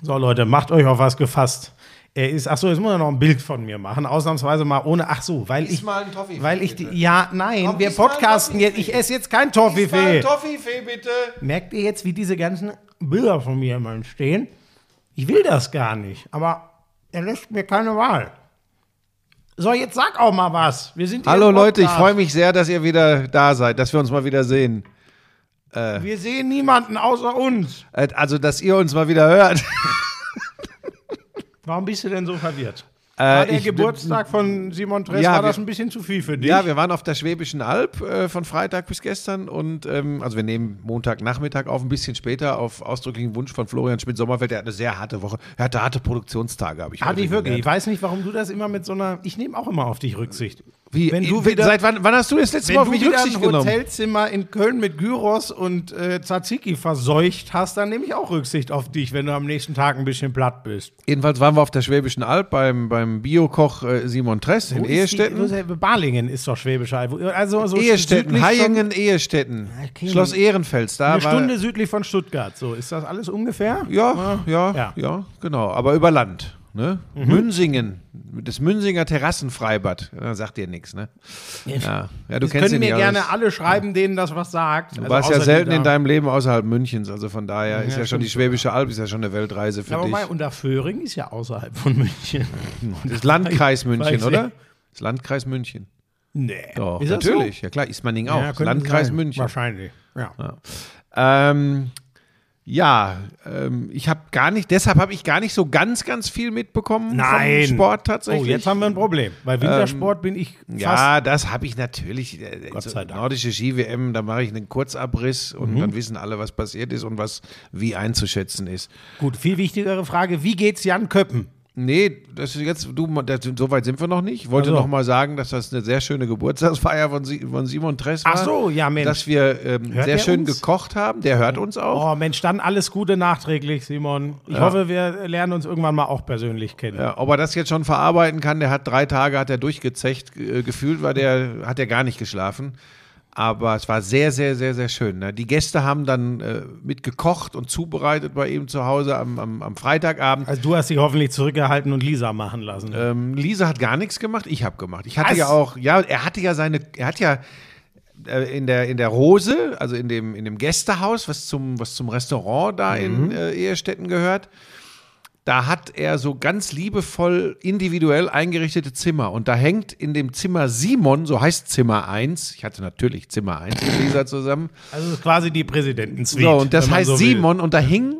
So, Leute, macht euch auf was gefasst. Er ist, ach so, jetzt muss er noch ein Bild von mir machen. Ausnahmsweise mal ohne, ach so, weil ich, mal einen Toffifee, weil ich die, bitte. ja, nein, Komm, wir iss mal einen podcasten jetzt. Ich esse jetzt kein Iss mal Toffifee. einen Toffifee, bitte. Merkt ihr jetzt, wie diese ganzen Bilder von mir immer entstehen? Ich will das gar nicht, aber er lässt mir keine Wahl. So, jetzt sag auch mal was. Wir sind hier Hallo im Leute, ich Podcast. freue mich sehr, dass ihr wieder da seid, dass wir uns mal wieder sehen. Wir sehen niemanden außer uns. Äh, Also, dass ihr uns mal wieder hört. Warum bist du denn so verwirrt? War der ich- Geburtstag von Simon Tress, Ja, war wir- das ein bisschen zu viel für dich? Ja, wir waren auf der Schwäbischen Alb äh, von Freitag bis gestern und ähm, also wir nehmen Montagnachmittag auf, ein bisschen später auf ausdrücklichen Wunsch von Florian Schmidt-Sommerfeld. Der hat eine sehr harte Woche. Er hatte harte Produktionstage, habe ich Hatte ich wirklich. Ich gelernt. weiß nicht, warum du das immer mit so einer. Ich nehme auch immer auf dich Rücksicht. Wie, Wenn du äh, wieder- seit wann, wann hast du das letzte Wenn Mal auf du mich Rücksicht ein genommen? Hotelzimmer in Köln mit Gyros und äh, Tzatziki verseucht hast, dann nehme ich auch Rücksicht auf dich, wenn du am nächsten Tag ein bisschen platt bist. Jedenfalls waren wir auf der Schwäbischen Alb beim, beim Biokoch äh, Simon Tress in ist die- Balingen ist doch Schwäbisch Alb. Also so Ehestätten, südlich Hayingen, Ehestätten. okay. Schloss Ehrenfels, da eine war. Stunde südlich von Stuttgart. So, ist das alles ungefähr? Ja, ja, ja, Ja. genau. Aber über Land. Ne? Mhm. Münsingen, das Münsinger Terrassenfreibad. Ja, sagt dir nichts, ne? Ja, ja du Das kennst können mir ja gerne alles. alle schreiben, denen das was sagt. Also Du warst ja selten in deinem Leben außerhalb Münchens, also von daher ist ja, Ja, schon die. Schwäbische Alb, ist ja schon eine Weltreise für Aber dich. mal, Unterföhring ist ja außerhalb von München. Das Landkreis München, oder? Das Landkreis München. Nee. Doch, Ist das natürlich. Ja klar, Ismaning So? auch. Ja, Landkreis sein. München. Wahrscheinlich. Ja. Ähm, ja, ähm, ich habe gar nicht, deshalb habe ich gar nicht so ganz, ganz viel mitbekommen Nein. vom Sport tatsächlich. Oh, jetzt haben wir ein Problem. Bei Wintersport bin ich fast. Ja, das habe ich natürlich. Äh, Gott so sei Dank. Mhm. Nordische Ski-WM, da mache ich einen Kurzabriss und dann wissen alle, was passiert ist und was wie einzuschätzen ist. Gut, viel wichtigere Frage: Wie geht's Jan Köppen? Nee, das ist jetzt, du, das, so weit sind wir noch nicht. Ich wollte Ach so. noch mal sagen, dass das eine sehr schöne Geburtstagsfeier von, von Simon Tress war. Ach so, ja, Mensch. Dass wir ähm, sehr schön uns? gekocht haben. Der hört uns auch. Oh Mensch, dann alles Gute nachträglich, Simon. Ich hoffe, wir lernen uns irgendwann mal auch persönlich kennen. Ja, ob er das jetzt schon verarbeiten kann, der hat drei Tage, hat er durchgezecht, äh, gefühlt war der, hat er gar nicht geschlafen. Aber es war sehr, sehr, sehr, sehr schön. Ne? Die Gäste haben dann äh, mit gekocht und zubereitet bei ihm zu Hause am, am, am Freitagabend. Also du hast dich hoffentlich zurückgehalten und Lisa machen lassen. Ähm, Lisa hat gar nichts gemacht, ich habe gemacht. Ich hatte Was? ja auch, ja, er hatte ja seine, er hat ja äh, in der, in der Rose, also in dem, in dem Gästehaus, was zum, was zum Restaurant da in äh, Ehestätten gehört, da hat er so ganz liebevoll individuell eingerichtete Zimmer. Und da hängt in dem Zimmer Simon, so heißt Zimmer 1, ich hatte natürlich Zimmer 1 mit Lisa zusammen, also ist quasi die Präsidentensuite. so, und das heißt so. Simon und da hing,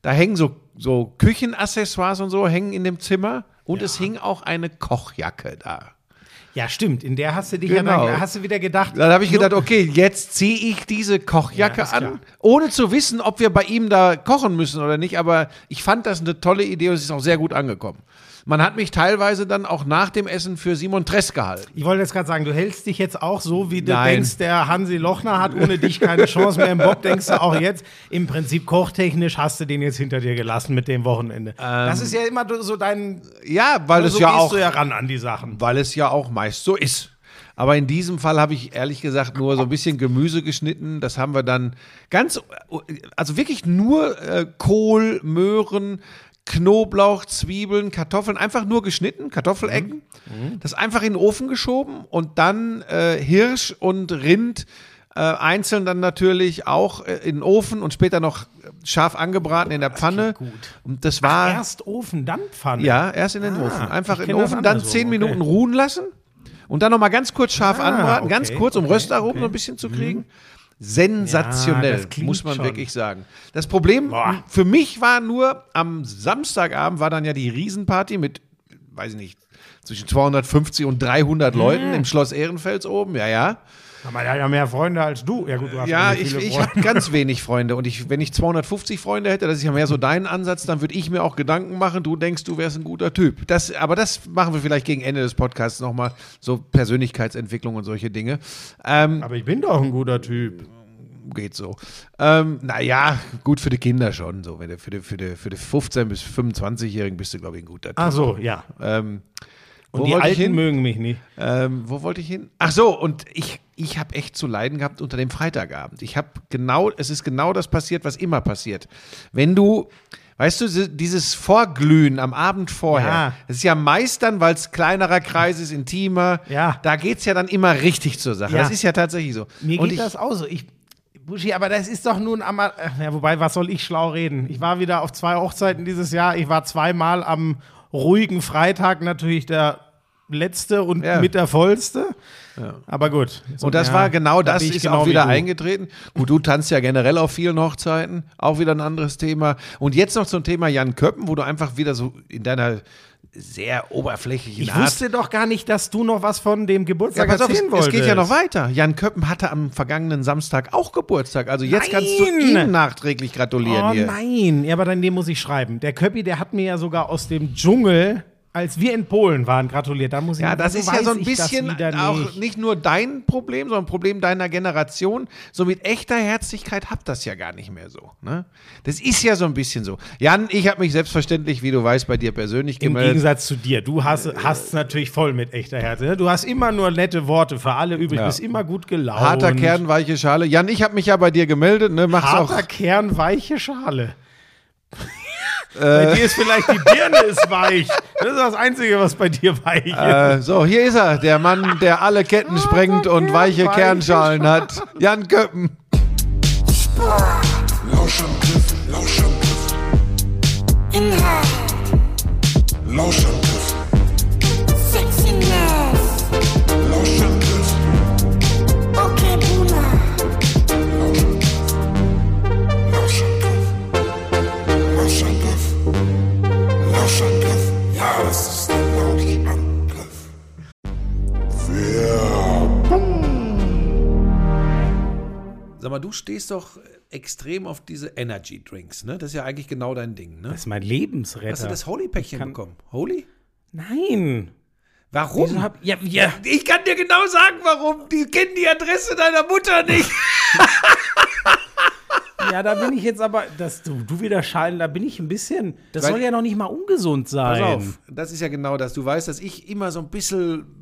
da hängen so, so Küchenaccessoires und so hängen in dem Zimmer und es hing auch eine Kochjacke da. Ja, stimmt. In der hast du dich Genau. ja dann, hast du wieder gedacht. Dann habe ich gedacht, okay, jetzt ziehe ich diese Kochjacke Ja, ist klar. an, ohne zu wissen, ob wir bei ihm da kochen müssen oder nicht. Aber ich fand das eine tolle Idee und es ist auch sehr gut angekommen. Man hat mich teilweise dann auch nach dem Essen für Simon Tress gehalten. Ich wollte jetzt gerade sagen, du hältst dich jetzt auch so, wie du Nein. denkst, der Hansi Lochner hat ohne dich keine Chance mehr im Bob, denkst du auch jetzt. Im Prinzip kochtechnisch hast du den jetzt hinter dir gelassen mit dem Wochenende. das ist ja immer so dein. Ja, weil es so ja gehst auch, du ja ran an die Sachen. weil es ja auch meist so ist. Aber in diesem Fall habe ich ehrlich gesagt nur so ein bisschen Gemüse geschnitten. Das haben wir dann ganz, also wirklich nur äh, Kohl, Möhren, Knoblauch, Zwiebeln, Kartoffeln, einfach nur geschnitten, Kartoffelecken. Das einfach in den Ofen geschoben und dann äh, Hirsch und Rind äh, einzeln dann natürlich auch äh, in den Ofen und später noch scharf angebraten in der Pfanne. gut. Und das war. Erst Ofen, dann Pfanne. Ja, erst in den Ah, Ofen. Einfach in den das Ofen, dann zehn okay. Minuten ruhen lassen und dann nochmal ganz kurz scharf Ah, anbraten, ganz okay, kurz, um okay, Röstaromen okay. Mhm. so ein bisschen zu kriegen. Sensationell, Ja, muss man schon. wirklich sagen. Das Problem Boah. für mich war nur, am Samstagabend war dann ja die Riesenparty mit, weiß ich nicht, zwischen 250 und 300 Mhm. Leuten im Schloss Ehrenfels oben, ja, ja. Der hat ja mehr Freunde als du. Ja, gut, du hast Ja, ich, ich habe ganz wenig Freunde und ich, wenn ich 250 Freunde hätte, das ist ja mehr so dein Ansatz, dann würde ich mir auch Gedanken machen, du denkst, du wärst ein guter Typ. Das, aber das machen wir vielleicht gegen Ende des Podcasts nochmal, so Persönlichkeitsentwicklung und solche Dinge. Ähm, Aber ich bin doch ein guter Typ. geht so. Ähm, naja, gut für die Kinder schon. So, wenn du für die, für die, für die 15- bis 25-Jährigen bist du, glaube ich, ein guter Typ. Ach so, ja. Ähm, Und die Alten hin? mögen mich nicht. Ähm, wo wollte ich hin? Ach so, und ich, ich habe echt zu leiden gehabt unter dem Freitagabend. Ich habe genau, es ist genau das passiert, was immer passiert. Wenn du, Weißt du, dieses Vorglühen am Abend vorher, Ja. das ist ja meist dann, weil es kleinerer Kreis ist, intimer, Ja. da geht es ja dann immer richtig zur Sache. Ja. Das ist ja tatsächlich so. Mir Und geht ich, das auch so. Ich, Buschi, aber das ist doch nun einmal. Ja, wobei, was soll ich schlau reden? Ich war wieder auf zwei Hochzeiten dieses Jahr. Ich war zweimal am ruhigen Freitag natürlich der letzte und Ja. mit der vollste. Aber gut. So, Und das ja, war genau da das, ich ist genau auch wie wieder eingetreten. Gut, du tanzt ja generell auf vielen Hochzeiten, auch wieder ein anderes Thema. Und jetzt noch zum Thema Jan Köppen, wo du einfach wieder so in deiner sehr oberflächlichen Ich Art. wusste doch gar nicht, dass du noch was von dem ja, Geburtstag pass auf, es, erzählen es wolltest. geht ja noch weiter. Jan Köppen hatte am vergangenen Samstag auch Geburtstag. Also jetzt kannst du Nein! ihm nachträglich gratulieren Oh hier. nein, ja, aber dann dem muss ich schreiben. Der Köppi, der hat mir ja sogar aus dem Dschungel, als wir in Polen waren, gratuliert. Da muss ich Ja, das ist ja so ein bisschen auch nicht. nicht nur dein Problem, sondern ein Problem deiner Generation. So mit echter Herzlichkeit habt das ja gar nicht mehr so. Ne? Das ist ja so ein bisschen so. Jan, ich habe mich selbstverständlich, wie du weißt, bei dir persönlich Im gemeldet. Gegensatz zu dir. Du hast es natürlich voll mit echter Härte. ne? Du hast immer nur nette Worte für alle übrig. Ja. Bist immer gut gelaunt. Harter Kern, weiche Schale. Jan, ich habe mich ja bei dir gemeldet. Ne? Mach's Harter auch. Kern, weiche Schale. Äh. bei dir ist vielleicht die Birne ist weich. Das ist das Einzige, was bei dir weich ist. Äh, so, hier ist er, der Mann, der alle Ketten sprengt und weiche weiche Kernschalen hat. Jan Köppen. Lauschangriff, Lauschangriff. Inhalt, Lauschangriff, mal, du stehst doch extrem auf diese Energy Drinks, ne? Das ist ja eigentlich genau dein Ding, ne? Das ist mein Lebensretter. Hast du das Holy-Päckchen kann- bekommen? Holy? Nein. Warum? Hab, ja, ja. Ich kann dir genau sagen, warum. Die kennen die Adresse deiner Mutter nicht. ja, da bin ich jetzt aber, dass du, du wieder schallen, da bin ich ein bisschen. Das Weil- soll ja noch nicht mal ungesund sein. Pass auf, das ist ja genau das. Du weißt, dass ich immer so ein bisschen,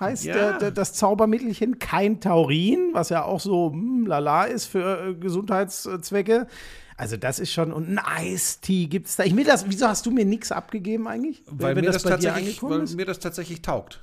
heißt Ja. der, das Zaubermittelchen. Kein Taurin, was ja auch so hm, lala ist für äh, Gesundheitszwecke. Also das ist schon, und ein Eistee gibt es da. Ich will das, wieso hast du mir nichts abgegeben eigentlich? Weil, mir das, dir tatsächlich, weil mir das tatsächlich taugt.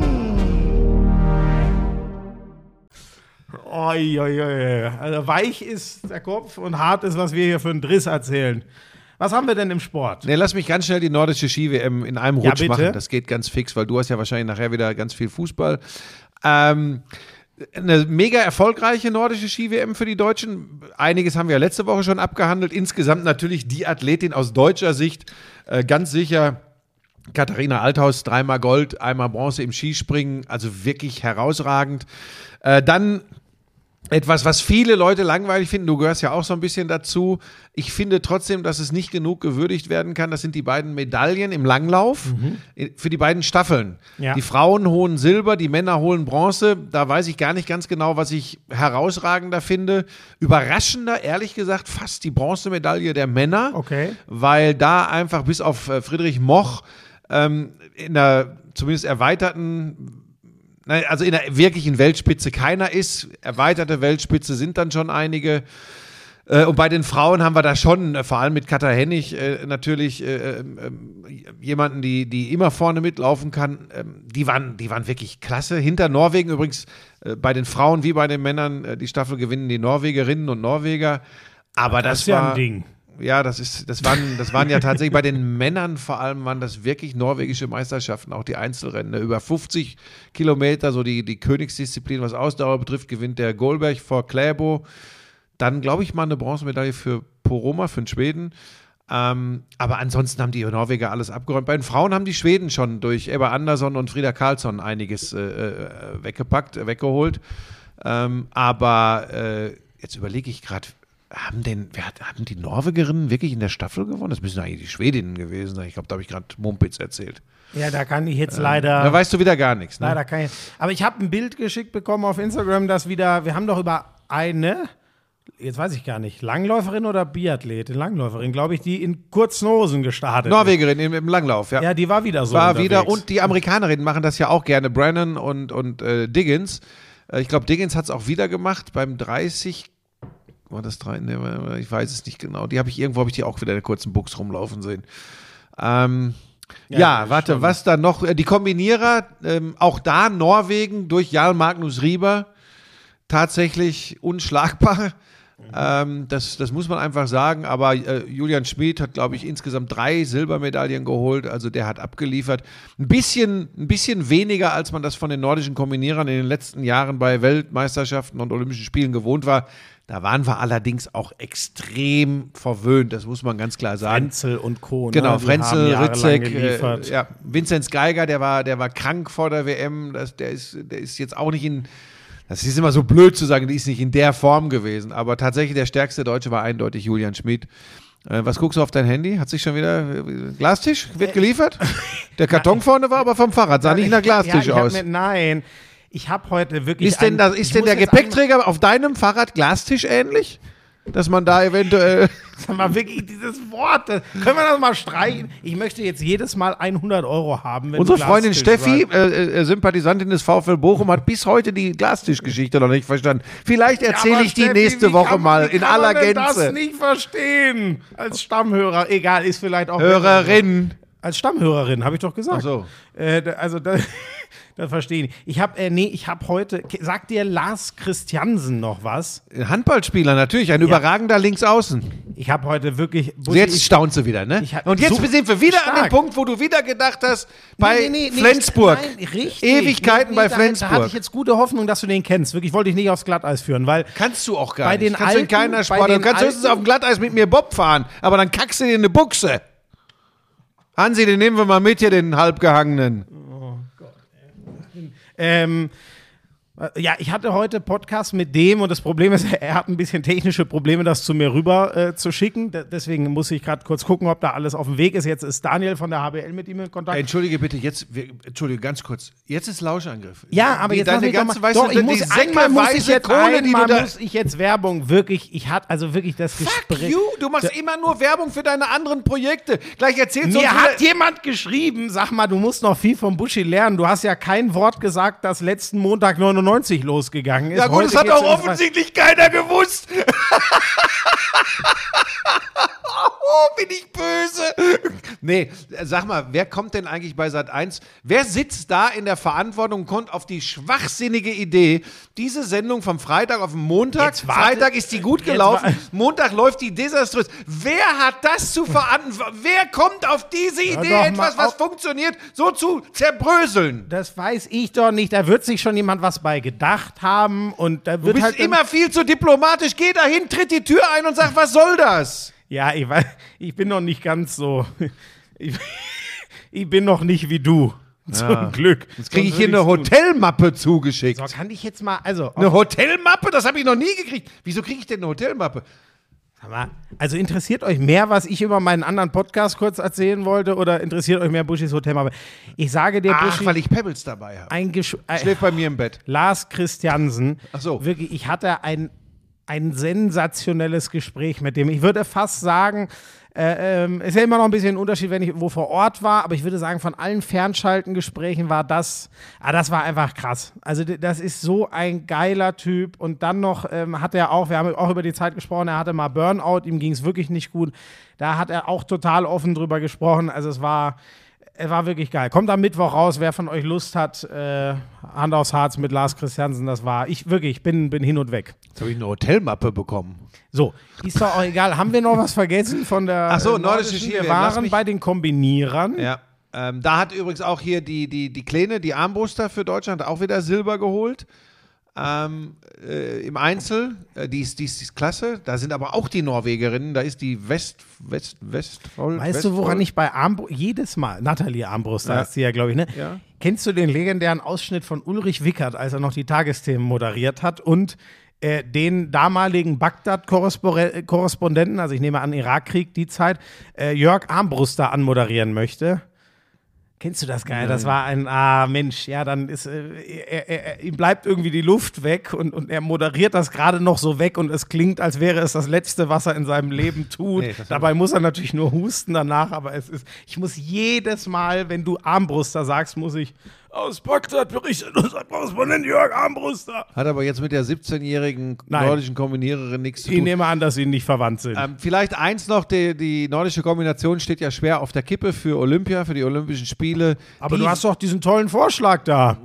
Oi, oi, oi. Also weich ist der Kopf und hart ist, was wir hier für einen Driss erzählen. Was haben wir denn im Sport? Ne, lass mich ganz schnell die nordische Ski-WM in einem Ja, Rutsch bitte. machen. Das geht ganz fix, weil du hast ja wahrscheinlich nachher wieder ganz viel Fußball. Ähm, eine mega erfolgreiche nordische Ski-WM für die Deutschen. Einiges haben wir ja letzte Woche schon abgehandelt. Insgesamt natürlich die Athletin aus deutscher Sicht äh, ganz sicher. Katharina Althaus, dreimal Gold, einmal Bronze im Skispringen, also wirklich herausragend. Äh, dann etwas, was viele Leute langweilig finden, du gehörst ja auch so ein bisschen dazu. Ich finde trotzdem, dass es nicht genug gewürdigt werden kann. Das sind die beiden Medaillen im Langlauf für die beiden Staffeln. Ja. Die Frauen holen Silber, die Männer holen Bronze. Da weiß ich gar nicht ganz genau, was ich herausragender finde. Überraschender, ehrlich gesagt, fast die Bronzemedaille der Männer. Okay. Weil da einfach bis auf äh, Friedrich Moch ähm, in der zumindest erweiterten Nein, also in der wirklichen Weltspitze keiner ist. Erweiterte Weltspitze sind dann schon einige. Äh, Und bei den Frauen haben wir da schon, äh, vor allem mit Katha Hennig, äh, natürlich jemanden, die, die immer vorne mitlaufen kann. Ähm, die, waren, die waren wirklich klasse. Hinter Norwegen übrigens bei den Frauen wie bei den Männern die Staffel gewinnen die Norwegerinnen und Norweger. Aber das, ist ja war ein Ding. Ja, das ist, das waren, das waren ja tatsächlich bei den Männern vor allem waren das wirklich norwegische Meisterschaften, auch die Einzelrennen. ne? Über 50 Kilometer, so die, die Königsdisziplin, was Ausdauer betrifft, gewinnt der Goldberg vor Kläbo. Dann, glaube ich, mal eine Bronzemedaille für Poroma, für den Schweden. Ähm, aber ansonsten haben die Norweger alles abgeräumt. Bei den Frauen haben die Schweden schon durch Ebba Andersson und Frida Karlsson einiges äh, äh, weggepackt, weggeholt. Ähm, aber äh, jetzt überlege ich gerade, haben denn, wer hat, haben die Norwegerinnen wirklich in der Staffel gewonnen? Das müssen eigentlich die Schwedinnen gewesen sein. Ich glaube, da habe ich gerade Mumpitz erzählt. Ja, da kann ich jetzt leider. Da weißt du wieder gar nichts. Ne? Leider kann ich. Aber ich habe ein Bild geschickt bekommen auf Instagram, dass wieder, wir haben doch über eine, jetzt weiß ich gar nicht, Langläuferin oder Biathletin, Langläuferin, glaube ich, die in kurzen Hosen gestartet Norwegerin im, im Langlauf, ja. Ja, die war wieder so. war unterwegs. wieder und die Amerikanerinnen machen das ja auch gerne, Brennan und, und äh, Diggins. Äh, ich glaube, Diggins hat es auch wieder gemacht beim 30. War das drei? Nee, ich weiß es nicht genau. Die habe ich irgendwo habe ich die auch wieder in der kurzen Buchs rumlaufen sehen. Ähm, ja, Ja, warte, schon. was da noch? Äh, Die Kombinierer, ähm, auch da Norwegen durch Jarl Magnus Rieber tatsächlich unschlagbar. Ähm, das, das muss man einfach sagen. Aber äh, Julian Schmid hat, glaube ich, insgesamt drei Silbermedaillen geholt. Also der hat abgeliefert. Ein bisschen, ein bisschen weniger, als man das von den nordischen Kombinierern in den letzten Jahren bei Weltmeisterschaften und Olympischen Spielen gewohnt war. Da waren wir allerdings auch extrem verwöhnt, das muss man ganz klar sagen. Frenzel und Co. ne? Genau, Die Frenzel, Ritzek, äh, ja, Vinzenz Geiger, der war, der war krank vor der WM, das, der, ist, der ist jetzt auch nicht in, das ist immer so blöd zu sagen, die ist nicht in der Form gewesen, aber tatsächlich der stärkste Deutsche war eindeutig Julian Schmid. Äh, was guckst du auf dein Handy? Hat sich schon wieder äh, Glastisch? Wird geliefert? Der Karton vorne war aber vom Fahrrad, sah nicht nach Glastisch ja, aus. Mir, nein, ich habe heute wirklich. Ist denn, ein- das, ist denn der Gepäckträger auf deinem Fahrrad Glastisch ähnlich? Dass man da eventuell. Sag mal wirklich dieses Wort. Das, können wir das mal streichen? Ich möchte jetzt jedes Mal 100 Euro haben. Wenn Unsere Freundin Steffi, sagst. äh, äh, Sympathisantin des VfL Bochum, hat bis heute die Glastischgeschichte noch nicht verstanden. Vielleicht erzähle Aber ich die Steffi, nächste wie Woche kann- mal in kann aller Gänze. das nicht verstehen. Als Stammhörer. Egal, ist vielleicht auch. Hörerin. Als Stammhörerin, habe ich doch gesagt. Ach so. Äh, also, da, das verstehe ich. Ich habe, äh, nee, ich habe heute. Sagt dir Lars Christiansen noch was? Handballspieler natürlich, ein überragender Linksaußen. Ich habe heute wirklich. So, jetzt staunst du wieder, ne? ich hab- Und jetzt so sind wir wieder an dem stark. Punkt, wo du wieder gedacht hast, bei Nee, nee, nee, Flensburg. Nein, richtig. Ewigkeiten bei da- Da hatte Flensburg. ich jetzt gute Hoffnung, dass du den kennst. Wirklich wollte ich nicht aufs Glatteis führen, weil Kannst du auch gar Bei nicht. den Kannst du in Alten- keiner Sport. Du kannst höchstens Alten- auf dem Glatteis mit mir Bob fahren, aber dann kackst du dir in eine Buchse. Hansi, den nehmen wir mal mit hier, den halbgehangenen. Ähm, äh, ja, ich hatte heute Podcast mit dem und das Problem ist, er hat ein bisschen technische Probleme, das zu mir rüber äh, zu schicken. D deswegen muss ich gerade kurz gucken, ob da alles auf dem Weg ist. Jetzt ist Daniel von der HBL mit ihm in Kontakt. Entschuldige bitte, jetzt, wir, entschuldige, ganz kurz. Jetzt ist Lauschangriff. ja, aber jetzt deine mich doch ganze, mal, weißt doch, ich muss, einmal muss ich jetzt, Kohle, einmal da... muss ich jetzt Werbung, wirklich, ich hatte also wirklich das Fuck Gespräch. you, du machst immer nur Werbung für deine anderen Projekte. Gleich erzählst du Mir hat jemand geschrieben, sag mal, du musst noch viel vom Buschi lernen. Du hast ja kein Wort gesagt, dass letzten Montag 99 losgegangen ist. Ja gut, Heute das hat auch offensichtlich keiner gewusst. oh, bin ich böse. Nee, sag mal, wer kommt denn eigentlich bei Sat 1? Wer sitzt da in der Verantwortung und kommt auf die schwachsinnige Idee, diese Sendung vom Freitag auf den Montag? Freitag ist die gut gelaufen, Montag läuft die desaströs. Wer hat das zu verantworten? Wer kommt auf diese Idee, mal etwas, was funktioniert, so zu zerbröseln? Das weiß ich doch nicht. Da wird sich schon jemand was bei gedacht haben und da Du wird bist halt immer viel zu diplomatisch. Geh dahin, tritt die Tür ein und sag, was soll das? Ja, ich weiß, ich bin noch nicht ganz so. Ich, ich bin noch nicht wie du. Zum Glück. Jetzt kriege ich hier eine. Hotelmappe zugeschickt. So, kann ich jetzt mal, also, Eine Hotelmappe? Das habe ich noch nie gekriegt. Wieso kriege ich denn eine Hotelmappe? Also interessiert euch mehr, was ich über meinen anderen Podcast kurz erzählen wollte, oder interessiert euch mehr Buschis Hotelmappe? Ich sage dir, Ach, Buschi, weil ich Pebbles dabei habe. ein Gesch Schläft bei mir im Bett. Lars Christiansen. Ach so. Wirklich, ich hatte ein, ein sensationelles Gespräch mit dem. Ich würde fast sagen, äh, ähm, ist ja immer noch ein bisschen ein Unterschied, wenn ich wo vor Ort war, aber ich würde sagen, von allen Fernschaltengesprächen war das, ah, das war einfach krass. Also das ist so ein geiler Typ und dann noch ähm, hat er auch, wir haben auch über die Zeit gesprochen, er hatte mal Burnout, ihm ging es wirklich nicht gut. Da hat er auch total offen drüber gesprochen. Also es war, es war wirklich geil. Kommt am Mittwoch raus, wer von euch Lust hat, äh, Hand aufs Harz mit Lars Christiansen, das war ich wirklich, ich bin, bin hin und weg. Jetzt habe ich eine Hotelmappe bekommen. So, ist doch auch egal. Haben wir noch was vergessen von der Ach so, äh, nordische? Skiwehr. Wir waren bei den Kombinierern. Ja. Ähm, da hat übrigens auch hier die, die, die Kleine, die Armbruster für Deutschland, auch wieder Silber geholt. Ähm, äh, Im Einzel, äh, die, ist, die, ist, die ist klasse. Da sind aber auch die Norwegerinnen. Da ist die West, West, Westfold. Weißt du, woran ich bei Armbrust, jedes Mal, Nathalie Armbrust, da Ja. ist sie ja, glaube ich, ne? Ja. Kennst du den legendären Ausschnitt von Ulrich Wickert, als er noch die Tagesthemen moderiert hat und äh, den damaligen Bagdad-Korrespondenten, also ich nehme an, Irakkrieg, die Zeit, äh, Jörg Armbruster anmoderieren möchte? Kennst du das geil? Das war ein, ah Mensch, ja, dann ist, äh, er, er, ihm bleibt irgendwie die Luft weg und, und er moderiert das gerade noch so weg und es klingt, als wäre es das Letzte, was er in seinem Leben tut. Nee, Dabei muss er natürlich nur husten danach, aber es ist, ich muss jedes Mal, wenn du Armbruster sagst, muss ich aus Bagdad berichtet unser Korrespondent Jörg Armbruster. Hat aber jetzt mit der 17-jährigen Nein. nordischen Kombiniererin nichts zu Ich tun. nehme an, dass sie nicht verwandt sind. Ähm, vielleicht eins noch, die, die nordische Kombination steht ja schwer auf der Kippe für Olympia, für die Olympischen Spiele. aber die, du hast doch diesen tollen Vorschlag da.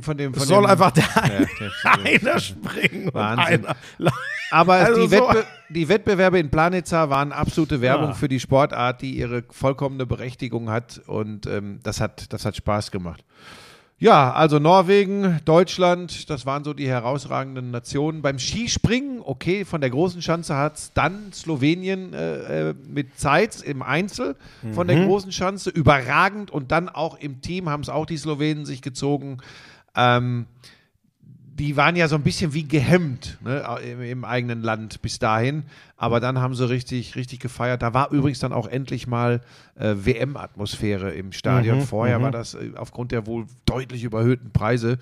von dem, von Es soll dem, einfach der Ja, der- einer springen Wahnsinn. einer. Aber Also die, so- Wettbe die Wettbewerbe in Planitza waren absolute Werbung Ja. für die Sportart, die ihre vollkommene Berechtigung hat und ähm, das, hat, das hat Spaß gemacht. Ja, also Norwegen, Deutschland, das waren so die herausragenden Nationen. Beim Skispringen, okay, von der großen Schanze hat es dann Slowenien äh, äh, mit Zeitz im Einzel von Mhm. der großen Schanze, überragend und dann auch im Team haben es auch die Slowenen sich gezogen. Ähm, die waren ja so ein bisschen wie gehemmt ne, im, im eigenen Land bis dahin. Aber dann haben sie richtig, richtig gefeiert. Da war übrigens dann auch endlich mal äh, WM-Atmosphäre im Stadion. Mhm, Vorher war das äh, aufgrund der wohl deutlich überhöhten Preise,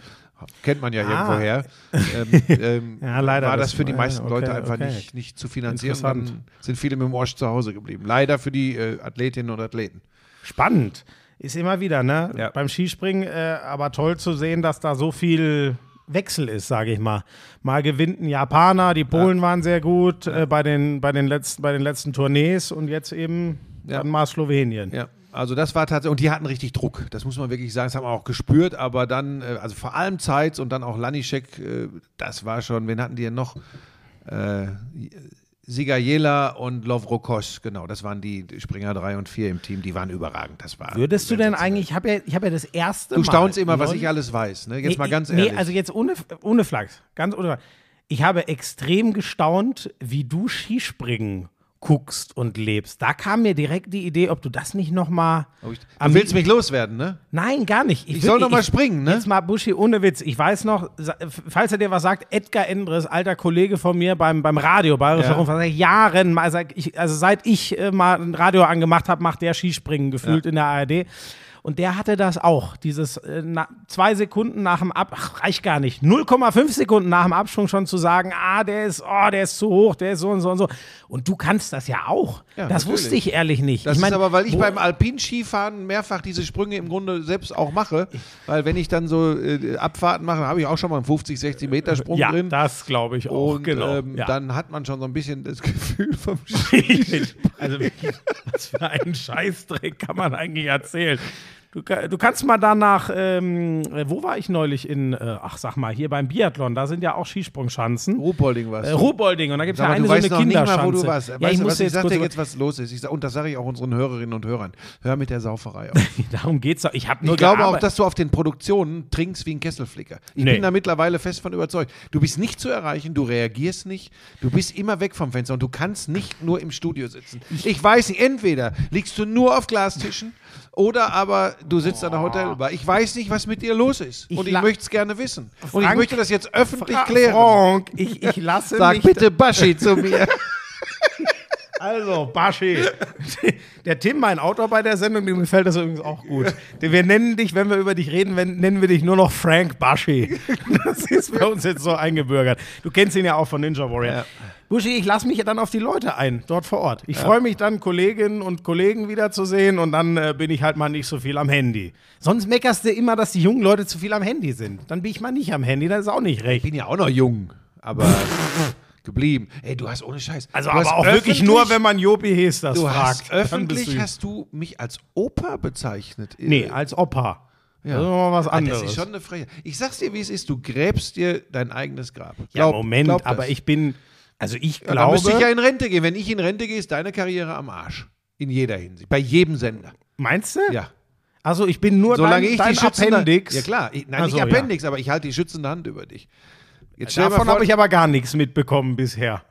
kennt man ja Ah. irgendwoher, ähm, ähm, Ja, leider, war das, für die meisten okay, Leute einfach okay. nicht, nicht zu finanzieren. Dann sind viele mit dem Arsch zu Hause geblieben. Leider für die äh, Athletinnen und Athleten. Spannend. Ist immer wieder, ne? Ja. Beim Skispringen, äh, aber toll zu sehen, dass da so viel Wechsel ist, sage ich mal. Mal gewinnt ein Japaner, die Polen waren sehr gut äh, bei, den, bei, den letzten, bei den letzten Tournees und jetzt eben Ja. dann mal Slowenien. Ja, also das war tatsächlich, und die hatten richtig Druck, das muss man wirklich sagen, das haben wir auch gespürt, aber dann, äh, also vor allem Zeitz und dann auch Lanischek, äh, das war schon, wen hatten die denn noch? Äh, Sigajela und Lovrokos, genau, das waren die Springer 3 und 4 im Team, die waren überragend, das war Würdest du denn eigentlich, ich habe ja, ich hab ja das erste Du Mal. staunst immer, was ich alles weiß, ne? Jetzt Nee, mal ganz nee, ehrlich. also jetzt ohne, ohne Flachs, ganz ohne Flachs. Ich habe extrem gestaunt, wie du Skispringen guckst und lebst. Da kam mir direkt die Idee, ob du das nicht noch mal ich, du willst mich loswerden, ne? Nein, gar nicht. Ich soll wirklich- noch mal springen, ne? Jetzt mal Buschi, ohne Witz. Ich weiß noch, falls er dir was sagt, Edgar Endres, alter Kollege von mir beim, beim Radio, Bayerischer Ja. Rundfunk, seit Jahren, also, ich, also seit ich äh, mal ein Radio angemacht habe, macht der Skispringen gefühlt in der ARD. Und der hatte das auch. Dieses äh, na, zwei Sekunden nach dem Ab, ach, reicht gar nicht, 0,5 Sekunden nach dem Absprung schon zu sagen, ah, der ist, oh, der ist zu hoch, der ist so und so und so. Und du kannst das ja auch. Ja, das natürlich. wusste ich ehrlich nicht. Das ich mein, ist aber, weil ich beim Alpinskifahren mehrfach diese Sprünge im Grunde selbst auch mache. Weil wenn ich dann so äh, Abfahrten mache, habe ich auch schon mal einen 50, 60 Meter Sprung ja, drin. das glaube ich auch. Und genau. ähm, ja. dann hat man schon so ein bisschen das Gefühl vom also wirklich, was für einen Scheißdreck kann man eigentlich erzählen? Du, du kannst mal danach, ähm, äh, wo war ich neulich in, äh, ach sag mal, hier beim Biathlon, da sind ja auch Skisprungschanzen. Ruhpolding was. Äh, Ruhbolding und da gibt es ja eine so eine mal, Kinderschanze. wo du warst. Ja, weißt ich was, ich sag dir jetzt, was los ist. Ich sag, und das sage ich auch unseren Hörerinnen und Hörern. Hör mit der Sauferei auf. Darum geht's doch. Ich habe nur Ich glaube auch, dass du auf den Produktionen trinkst wie ein Kesselflicker. Ich Nee. bin da mittlerweile fest von überzeugt. Du bist nicht zu erreichen, du reagierst nicht, du bist immer weg vom Fenster und du kannst nicht nur im Studio sitzen. Ich weiß nicht, entweder liegst du nur auf Glastischen oder aber du sitzt an der Hotelbar. Ich weiß nicht, was mit dir los ist. Ich und ich möchte es gerne wissen. und ich Frank- möchte das jetzt öffentlich Fra- klären. Frank, ich, ich lasse Sag bitte Baschi zu mir. Also, Baschi. Der Tim, mein Autor bei der Sendung, dem gefällt das übrigens auch gut. Wir nennen dich, wenn wir über dich reden, wenn, nennen wir dich nur noch Frank Baschi. Das ist bei uns jetzt so eingebürgert. Du kennst ihn ja auch von Ninja Warrior. Ja. Buschi, ich lasse mich ja dann auf die Leute ein, dort vor Ort. Ich freue mich dann, Kolleginnen und Kollegen wiederzusehen und dann äh, bin ich halt mal nicht so viel am Handy. Sonst meckerst du immer, dass die jungen Leute zu viel am Handy sind. Dann bin ich mal nicht am Handy, das ist auch nicht recht. Ich bin ja auch noch jung, aber geblieben. Ey, du hast ohne Scheiß. Also du aber auch wirklich nur, wenn man Jopi Hesters Du fragt. hast öffentlich du- hast du mich als Opa bezeichnet. Nee, Äh, als Opa. Ja. Das ist mal was Ah, anderes. Das ist schon eine Frechheit. Ich sag's dir, wie es ist. Du gräbst dir dein eigenes Grab. ja, Glaub- Moment, glaub das. aber ich bin, also ich Ja, dann glaube, müsste ich ja in Rente gehen. Wenn ich in Rente gehe, ist deine Karriere am Arsch. In jeder Hinsicht. Bei jedem Sender. meinst du? Ja. Also ich bin nur Solange dein, ich dein die Appendix. Ja klar, ich, nein, Ach so, nicht ja. Appendix, aber ich halte die schützende Hand über dich. Jetzt stell dir Davon habe ich aber gar nichts mitbekommen bisher.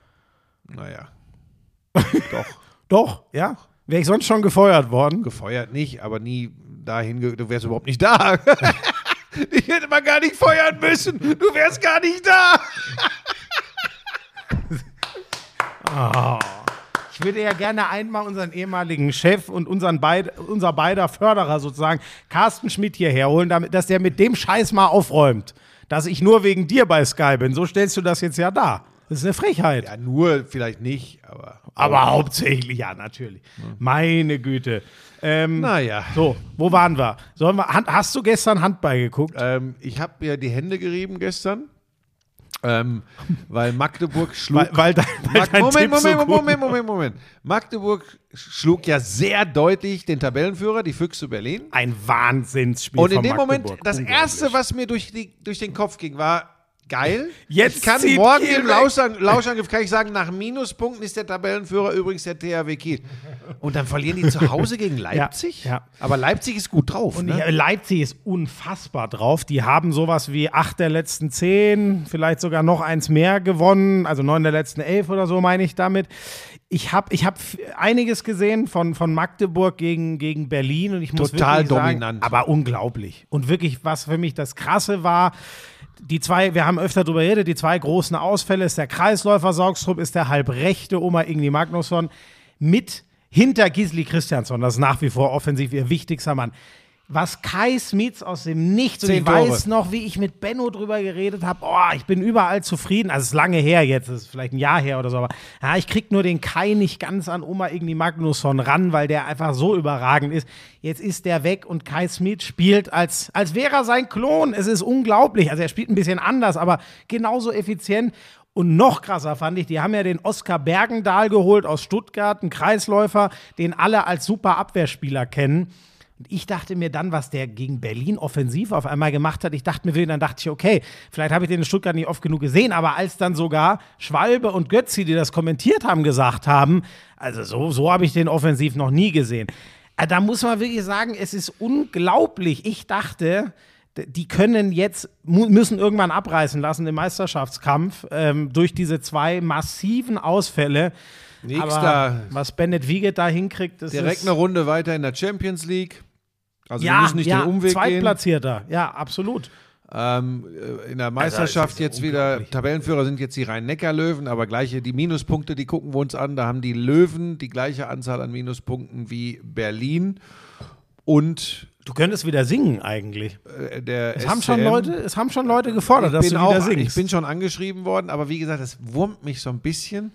naja, doch, Doch, ja? Wäre ich sonst schon gefeuert worden? gefeuert nicht, aber nie dahin, du wärst überhaupt nicht da. ich hätte mal gar nicht feuern müssen. Du wärst gar nicht da. Ich würde ja gerne einmal unseren ehemaligen Chef und unseren beid, unser beider Förderer sozusagen, Carsten Schmidt, hierher holen, damit, dass der mit dem Scheiß mal aufräumt. Dass ich nur wegen dir bei Sky bin. So stellst du das jetzt ja dar. Das ist eine Frechheit. Ja, nur vielleicht nicht, aber. Aber hauptsächlich, ja, natürlich. Meine Güte. Ähm, Naja. So, wo waren wir? Sollen wir hast du gestern Handball geguckt? Ähm, ich habe mir die Hände gerieben gestern, ähm, weil Magdeburg schlug. weil, weil, weil Mag Moment, Tipp so Moment, Moment. Moment, Moment. Magdeburg schlug ja sehr deutlich den Tabellenführer, die Füchse Berlin. Ein Wahnsinnsspiel Und in dem Moment, Magdeburg. das Unglaublich. erste, was mir durch, die, durch den Kopf ging, war geil. Jetzt ich kann morgen im. Lauschang, Lauschangriff kann ich sagen, nach Minuspunkten ist der Tabellenführer übrigens der THW Kiel. Und dann verlieren die zu Hause gegen Leipzig. ja. Aber Leipzig ist gut drauf. Und ne? Leipzig ist unfassbar drauf. Die haben sowas wie acht der letzten zehn, vielleicht sogar noch eins mehr gewonnen, also neun der letzten elf oder so meine ich damit. Ich habe ich hab einiges gesehen von, von Magdeburg gegen, gegen Berlin und ich muss Total wirklich sagen, dominant. aber unglaublich. Und wirklich, was für mich das Krasse war, die zwei, wir haben öfter drüber geredet, die zwei großen Ausfälle ist der Kreisläufer Saugstrup, ist der halbrechte Oma Ingni Magnusson mit hinter Gisli Christiansson. Das ist nach wie vor offensiv ihr wichtigster Mann. Was Kai Smits aus dem Nichts, und ich weiß Tore. noch, wie ich mit Benno drüber geredet habe, oh, ich bin überall zufrieden. Also es ist lange her jetzt, es ist vielleicht ein Jahr her oder so, aber ja, ich krieg nur den Kai nicht ganz an Oma Igni Magnusson ran, weil der einfach so überragend ist. Jetzt ist der weg und Kai Smith spielt, als, als wäre er sein Klon. Es ist unglaublich. Also er spielt ein bisschen anders, aber genauso effizient. Und noch krasser fand ich, die haben ja den Oskar Bergendahl geholt aus Stuttgart, ein Kreisläufer, den alle als super Abwehrspieler kennen. Und ich dachte mir dann, was der gegen Berlin offensiv auf einmal gemacht hat, ich dachte mir, dann dachte ich, okay, vielleicht habe ich den in Stuttgart nicht oft genug gesehen, aber als dann sogar Schwalbe und Götzi, die das kommentiert haben, gesagt haben, also so, so habe ich den offensiv noch nie gesehen. Äh, Da muss man wirklich sagen, es ist unglaublich. Ich dachte, die können jetzt, müssen irgendwann abreißen lassen im Meisterschaftskampf ähm, durch diese zwei massiven Ausfälle. Nix was Bennett Wiegert da hinkriegt, das Direkt ist eine Runde weiter in der Champions League. Also wir ja, müssen nicht ja, den Umweg gehen. Zweitplatzierter, ja, absolut. Ähm, äh, in der Meisterschaft ist ja jetzt wieder. Tabellenführer sind jetzt die Rhein-Neckar-Löwen, aber gleiche, die Minuspunkte, die gucken wir uns an. Da haben die Löwen die gleiche Anzahl an Minuspunkten wie Berlin. Und Du könntest wieder singen eigentlich. Äh, der Es haben, schon. Leute, es haben schon Leute gefordert, dass ich du bin, wieder auch, singst. ich bin schon angeschrieben worden, aber wie gesagt, das wurmt mich so ein bisschen.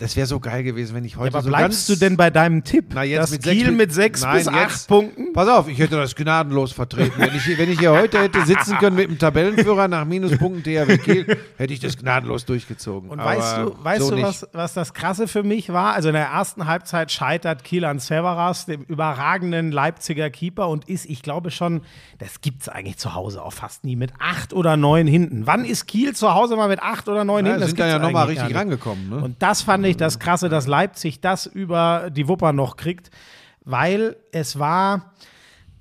Das wäre so geil gewesen, wenn ich heute aber so bleibst du denn bei deinem Tipp? Na, jetzt mit sechs Kiel mit- mit sechs Nein, bis acht jetzt- Punkten? Pass auf, ich hätte das gnadenlos vertreten. Wenn ich, wenn ich hier heute hätte sitzen können mit dem Tabellenführer nach Minuspunkten THW Kiel, hätte ich das gnadenlos durchgezogen. Und Aber weißt du, weißt so du was, was das Krasse für mich war? Also in der ersten Halbzeit scheitert Kiel an Severas, dem überragenden Leipziger Keeper, und ist, ich glaube schon, das gibt es eigentlich zu Hause auch fast nie, mit acht oder neun hinten. Wann ist Kiel zu Hause mal mit acht oder neun Ja, hinten? Das sind da ja nochmal richtig rangekommen. Ne? Und das fand ich das Krasse, dass Leipzig das über die Wupper noch kriegt, weil es war,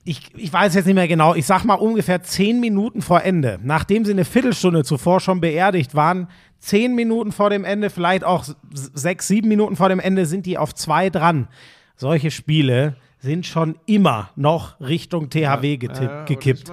ich, ich weiß jetzt nicht mehr genau, ich sag mal ungefähr zehn Minuten vor Ende, nachdem sie eine Viertelstunde zuvor schon beerdigt waren, zehn Minuten vor dem Ende, vielleicht auch sechs, sieben Minuten vor dem Ende, sind die auf zwei dran. Solche Spiele sind schon immer noch Richtung THW Ja, aber gekippt.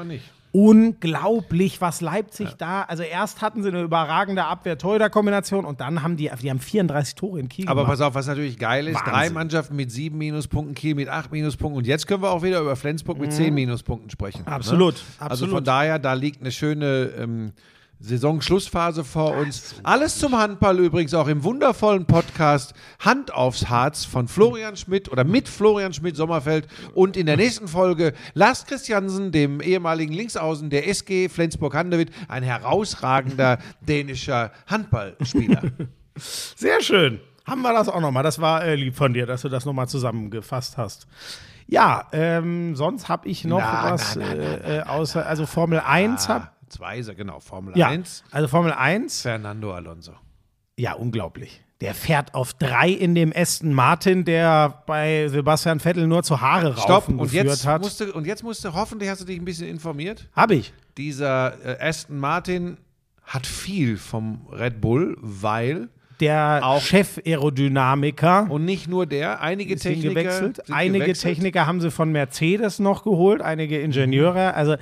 Unglaublich, was Leipzig da. Also erst hatten sie eine überragende Abwehr-Torhüter-Kombination und dann haben die, die haben 34 Tore in Kiel Aber gemacht. pass auf, was natürlich geil ist, Wahnsinn. drei Mannschaften mit sieben Minuspunkten, Kiel mit acht Minuspunkten und jetzt können wir auch wieder über Flensburg mit zehn Minuspunkten sprechen. Mhm. Absolut, ne? Also absolut. von daher, da liegt eine schöne ähm, Saisonschlussphase vor uns. Alles zum Handball übrigens auch im wundervollen Podcast Hand aufs Harz von Florian Schmidt oder mit Florian Schmidt Sommerfeld und in der nächsten Folge Lars Christiansen, dem ehemaligen Linksaußen der SG Flensburg-Handewitt, ein herausragender dänischer Handballspieler. Sehr schön. Haben wir das auch nochmal. Das war äh, lieb von dir, dass du das nochmal zusammengefasst hast. Ja, ähm, sonst habe ich noch Na, was na, na, äh, äh, außer, also Formel 1 hab, Zwei, genau, Formel ja, 1. also Formel 1, Fernando Alonso. ja, unglaublich. Der fährt auf drei in dem Aston Martin, der bei Sebastian Vettel nur zu Haare Stopp, raufen und geführt jetzt, hat. musste, und jetzt musste, hoffentlich hast du dich ein bisschen informiert. Habe ich. Dieser äh, Aston Martin hat viel vom Red Bull, weil, Der Auch- Chef-Aerodynamiker und nicht nur der, einige Techniker hingewechselt. sind Einige gewechselt. Techniker haben sie von Mercedes noch geholt, einige Ingenieure. Also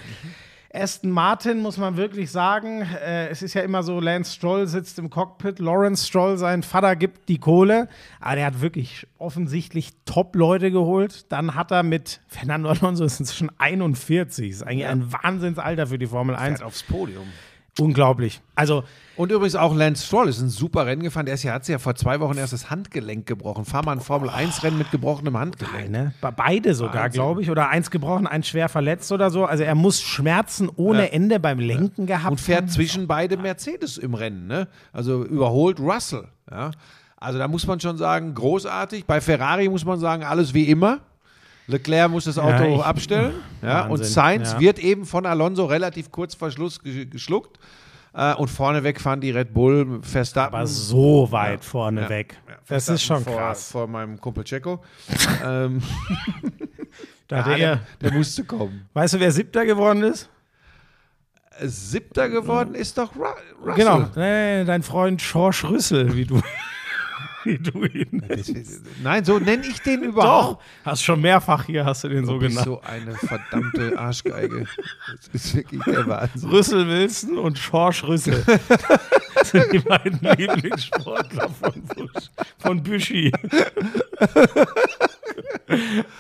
Aston Martin muss man wirklich sagen, äh, es ist ja immer so, Lance Stroll sitzt im Cockpit, Lawrence Stroll, sein Vater gibt die Kohle, aber der hat wirklich offensichtlich Top-Leute geholt. Dann hat er mit Fernando Alonso ist inzwischen 41, ist eigentlich ein Wahnsinnsalter für die Formel 1. Fährt aufs Podium. Unglaublich. Also Und übrigens auch Lance Stroll ist ein super Rennen gefahren. Der ist ja, hat sich ja vor zwei Wochen erst das Handgelenk gebrochen. Fahr mal ein Formel-1-Rennen mit gebrochenem Handgelenk. Ne? Be- Beide sogar, glaube ich. Oder eins gebrochen, eins schwer verletzt oder so. Also er muss Schmerzen ohne Ende beim Lenken gehabt und fährt haben. zwischen beide Mercedes im Rennen. Ne? Also überholt Russell. Ja? Also da muss man schon sagen, großartig. Bei Ferrari muss man sagen, alles wie immer. Leclerc muss das Auto ich- abstellen. Ja? Und Sainz ja. wird eben von Alonso relativ kurz vor Schluss ge- geschluckt. Äh, und vorneweg fahren die Red Bull Verstappen. Aber so weit Ja. vorne Ja. Ja, Das ist schon vor, krass. Vor meinem Kumpel Checo. ähm, Da ja, er, der, der musste kommen. weißt du, wer Siebter geworden ist? Äh, Siebter geworden ist doch Ru Russell. Genau. Nee, dein Freund Schorsch Rüssel, wie du, wie du ihn Nein, so nenne ich den Doch, überhaupt. hast schon mehrfach hier, hast du den so genannt. so eine verdammte Arschgeige. Das ist wirklich der Wahnsinn. Rüssel Wilson und Schorsch Rüssel. Das sind die beiden Lieblingssportler von, Busch, von Büschi.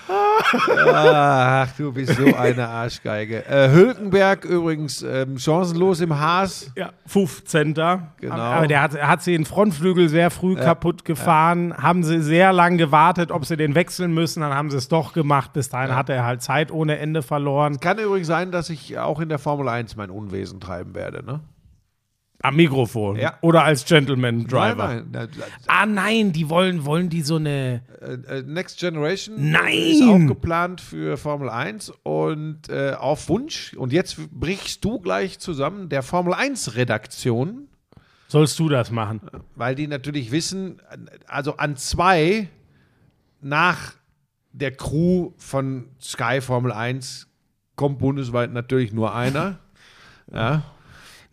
Ach, du bist so eine Arschgeige. Äh, Hülkenberg übrigens ähm, chancenlos im Haas. Ja, 15. Genau. Aber der hat, er hat sie den Frontflügel sehr früh kaputt gefahren. Haben sie sehr lang gewartet, ob sie den wechseln müssen. Dann haben sie es doch gemacht. Bis dahin hatte er halt Zeit ohne Ende verloren. Kann übrigens sein, dass ich auch in der Formel 1 mein Unwesen treiben werde. Ne? Am Mikrofon. Ja. Oder als Gentleman Driver. Nein, nein. Ah nein, die wollen, wollen die so eine. Äh, äh, Next Generation Nein! ist auch geplant für Formel 1 und äh, auf Wunsch, und jetzt brichst du gleich zusammen, der Formel 1 Redaktion, Sollst du das machen? weil die natürlich wissen, also an zwei nach der Crew von Sky Formel 1 kommt bundesweit natürlich nur einer. Ja.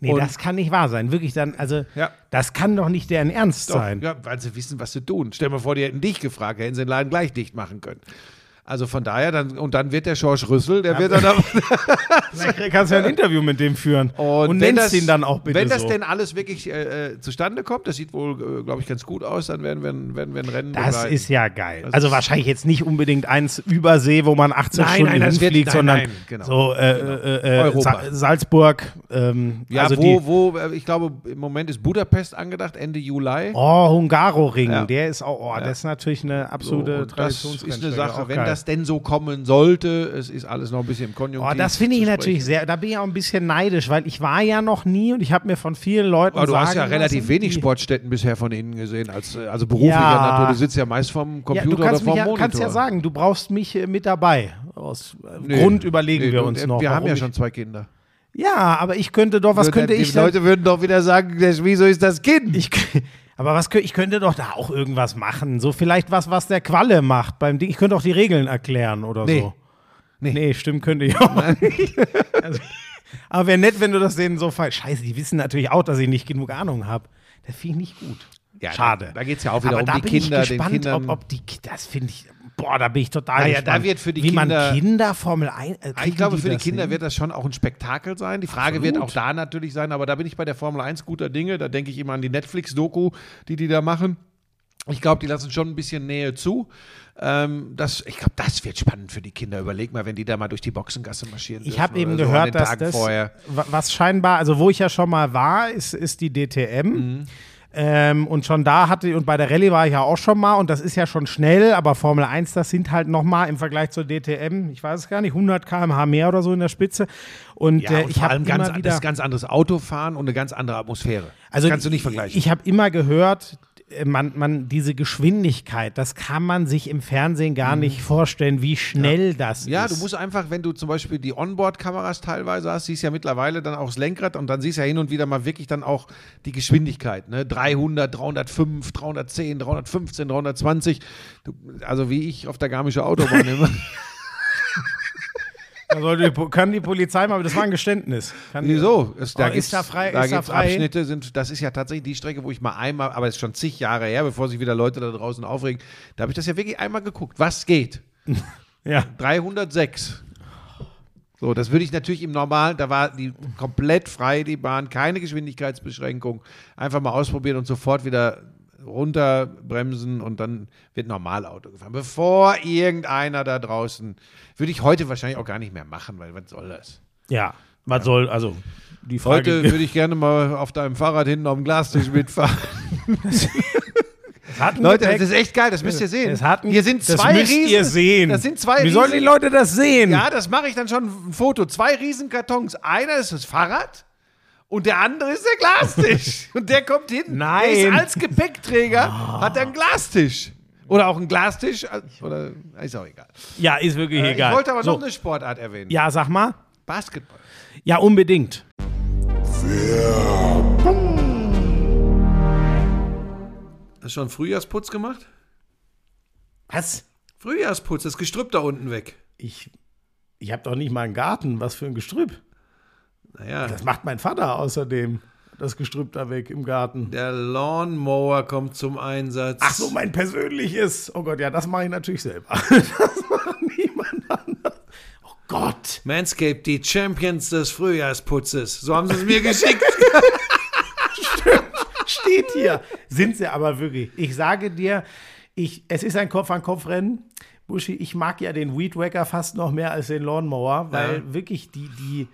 Nee, Und- das kann nicht wahr sein. Wirklich dann, also, Ja. das kann doch nicht deren Ernst Doch, sein. Ja, weil sie wissen, was sie tun. Stell dir mal vor, die hätten dich gefragt, hätten sie den Laden gleich dicht machen können. Also von daher, dann, und dann wird der Schorsch Rüssel, der wird dann Vielleicht kannst du ja ein Interview mit dem führen. Und, wenn nennst das, ihn dann auch bitte Wenn das so. denn alles wirklich äh, äh, zustande kommt, das sieht wohl, äh, glaube ich, ganz gut aus, dann werden wir, ein- werden wir ein Rennen das begleiten. ist ja geil. Das also ist- wahrscheinlich jetzt nicht unbedingt eins über See, wo man 18 Nein, Stunden nein, das wird- hinfliegt, nein, sondern nein, genau. so äh, äh, äh, Europa. Sa Salzburg. Ähm, Ja, also wo, wo, äh, ich glaube, im Moment ist Budapest angedacht, Ende Juli. Oh, Hungaroring, Ja. der ist auch, oh, das ist natürlich eine So, absolute und das ist eine Sache, wenn geil. Das denn so kommen sollte, es ist alles noch ein bisschen im Konjunktiv. Oh, das finde ich natürlich sehr, da bin ich auch ein bisschen neidisch, weil ich war ja noch nie und ich habe mir von vielen Leuten Aber du hast ja relativ wenig die- Sportstätten bisher von innen gesehen, als, äh, also beruflicher Ja. Natur. Du sitzt ja meist vom Ja, Computer du oder kannst, vom ja, Monitor. kannst ja sagen, du brauchst mich äh, mit dabei. Aus äh, Nee, Grund überlegen nee, wir du- uns noch. Wir haben ja schon zwei Kinder. Ja, aber ich könnte doch, was Nur, könnte die ich denn? Leute würden doch wieder sagen, wieso ist das Kind? Ich, aber was ich könnte doch da auch irgendwas machen. So vielleicht was, was der Qualle macht beim Ding. Ich könnte auch die Regeln erklären oder Nee. so. Nee. stimmt, könnte ich auch nicht. Also, aber wäre nett, wenn du das denen so falsch. Scheiße, die wissen natürlich auch, dass ich nicht genug Ahnung habe. Das finde ich nicht gut. Ja, Schade. Da, da geht es ja auch wieder aber um da die bin Kinder, ich gespannt, den Kindern. ob, ob die, das finde ich, boah, da bin ich total Naja, gespannt. da wird für die Wie Kinder- man Kinder Formel 1, äh, ich kriegen glaube, für die Kinder hin? wird das schon auch ein Spektakel sein. Die Frage Absolut. wird auch da natürlich sein, aber da bin ich bei der Formel 1 guter Dinge. Da denke ich immer an die Netflix-Doku, die die da machen. Ich glaube, die lassen schon ein bisschen Nähe zu. Ähm, das, ich glaube, das wird spannend für die Kinder. Überleg mal, wenn die da mal durch die Boxengasse marschieren. Ich habe eben so gehört, dass Tagen das, vorher. wa- was scheinbar, also wo ich ja schon mal war, ist, ist die DTM. Mhm. Ähm, und schon da hatte, und bei der Rallye war ich ja auch schon mal, und das ist ja schon schnell, aber Formel 1, das sind halt nochmal im Vergleich zur DTM, ich weiß es gar nicht, 100 km/h mehr oder so in der Spitze. Und, Ja, äh, und ich vor habe allem ganz, wieder, das ist ganz anderes Autofahren und eine ganz andere Atmosphäre. also das kannst du nicht vergleichen. Ich habe immer gehört, äh, man, man, diese Geschwindigkeit, das kann man sich im Fernsehen gar nicht vorstellen, wie schnell das Mhm. Ja, ist. du musst einfach, wenn du zum Beispiel die Onboard-Kameras teilweise hast, siehst ja mittlerweile dann auch das Lenkrad und dann siehst ja hin und wieder mal wirklich dann auch die Geschwindigkeit. Ne? 300, 305, 310, 315, 320. Du, also wie ich auf der Garmische Autobahn immer. Da sollte die, kann die Polizei mal, das war ein Geständnis. Kann Wieso? Es, Oh, ist gibt's- da frei- Da ist da frei? Abschnitte, sind, das ist ja tatsächlich die Strecke, wo ich mal einmal, aber es ist schon zig Jahre her, bevor sich wieder Leute da draußen aufregen, da habe ich das ja wirklich einmal geguckt. Was geht? Ja. 306. So, das würde ich natürlich im Normalen, da war die komplett frei, die Bahn, keine Geschwindigkeitsbeschränkung. Einfach mal ausprobieren und sofort wieder runterbremsen und dann wird Normalauto gefahren. Bevor irgendeiner da draußen, würde ich heute wahrscheinlich auch gar nicht mehr machen, weil was soll das? Ja, was soll, also die Frage. Heute würde ich gerne mal auf deinem Fahrrad hinten auf dem Glastisch mitfahren. Leute, Gepäck. das ist echt geil, das müsst ihr sehen. Hier sind das zwei müsst Riesen. ihr sehen. Das sind zwei Wie sollen die Leute das sehen? Ja, das mache ich dann schon ein Foto. Zwei Riesenkartons. Einer ist das Fahrrad und der andere ist der Glastisch. und der kommt hin. Nein. Der ist als Gepäckträger, hat er einen Glastisch. Oder auch einen Glastisch. äh, Oder ist auch egal. Ja, ist wirklich Äh, egal. Ich wollte aber so. noch eine Sportart erwähnen. Ja, sag mal. Basketball. Ja, unbedingt. Hast du schon Frühjahrsputz gemacht? Was? Frühjahrsputz, das Gestrüpp da unten weg. Ich, ich habe doch nicht mal einen Garten. Was für ein Gestrüpp. Naja, Das macht mein Vater außerdem. Das Gestrüpp da weg im Garten. der Lawnmower kommt zum Einsatz. Ach so, mein persönliches. Oh Gott, ja, das mache ich natürlich selber. Das macht niemand anders. Oh Gott. Manscaped, die Champions des Frühjahrsputzes. So haben sie es mir geschickt. Steht hier. Sind sie aber wirklich. Ich sage dir, ich, es ist ein Kopf-an-Kopf-Rennen. Buschi, ich mag ja den Weed Wacker fast noch mehr als den Lawnmower, weil wirklich die, die,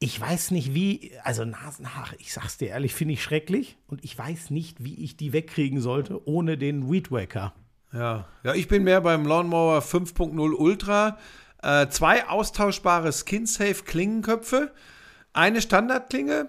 ich weiß nicht wie, also Nasenhaare, ich sag's dir ehrlich, finde ich schrecklich und ich weiß nicht, wie ich die wegkriegen sollte ohne den Weed Wacker. Ja. ja, ich bin mehr beim Lawnmower 5.0 Ultra. Äh, zwei austauschbare Skin-Safe Klingenköpfe, eine Standardklinge,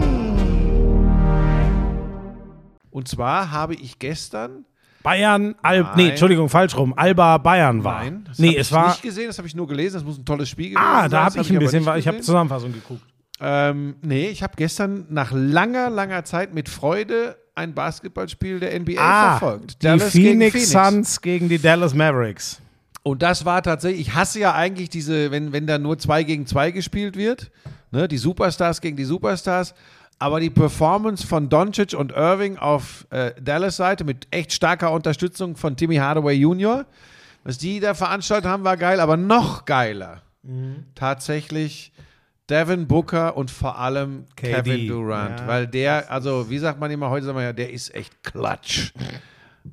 Und zwar habe ich gestern. Bayern, Al Nein. nee, Entschuldigung, falsch rum. Alba Bayern war. Nein, das nee, habe ich war. nicht gesehen, das habe ich nur gelesen. Das muss ein tolles Spiel gewesen ah, sein. da das habe ich ein bisschen, ich habe. Zusammenfassung geguckt. Ähm, nee, ich habe gestern nach langer, langer Zeit mit Freude ein Basketballspiel der NBA Ah, verfolgt. die Dallas gegen Phoenix, Suns gegen die Dallas Mavericks. Und das war tatsächlich, ich hasse ja eigentlich diese, wenn, wenn da nur zwei gegen zwei gespielt wird, ne, die Superstars gegen die Superstars. Aber die Performance von Doncic und Irving auf äh, Dallas Seite mit echt starker Unterstützung von Timmy Hardaway Jr., was die da veranstaltet haben, war geil, aber noch geiler. Tatsächlich Devin Booker und vor allem KD, Kevin Durant, ja. weil der, also wie sagt man immer heute, sagt man ja, der ist echt clutch.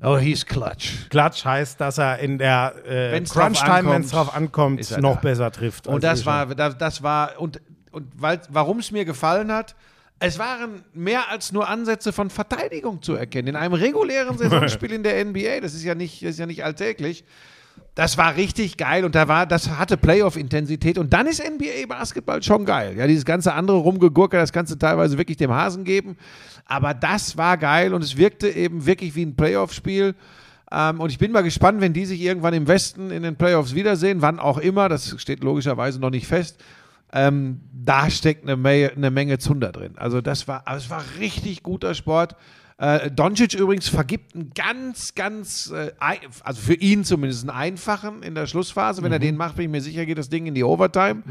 Oh, he's clutch. Klatsch heißt, dass er in der äh, Crunch-Time, wenn es drauf ankommt, noch da. besser trifft. Und das war, das, das war, und, und warum es mir gefallen hat, es waren mehr als nur Ansätze von Verteidigung zu erkennen. In einem regulären Saisonspiel in der NBA, das ist ja nicht, das ist ja nicht alltäglich. Das war richtig geil und da war, das hatte Playoff-Intensität und dann ist NBA-Basketball schon geil. Ja, dieses ganze andere Rumgegurke, das du teilweise wirklich dem Hasen geben. Aber das war geil und es wirkte eben wirklich wie ein Playoff-Spiel. Ähm, und ich bin mal gespannt, wenn die sich irgendwann im Westen in den Playoffs wiedersehen, wann auch immer, das steht logischerweise noch nicht fest. Ähm, da steckt eine, Me eine Menge Zunder drin. Also das war, also es war richtig guter Sport. Äh, Doncic übrigens vergibt einen ganz, ganz, äh, also für ihn zumindest einen einfachen in der Schlussphase. Wenn er den macht, bin ich mir sicher, geht das Ding in die Overtime.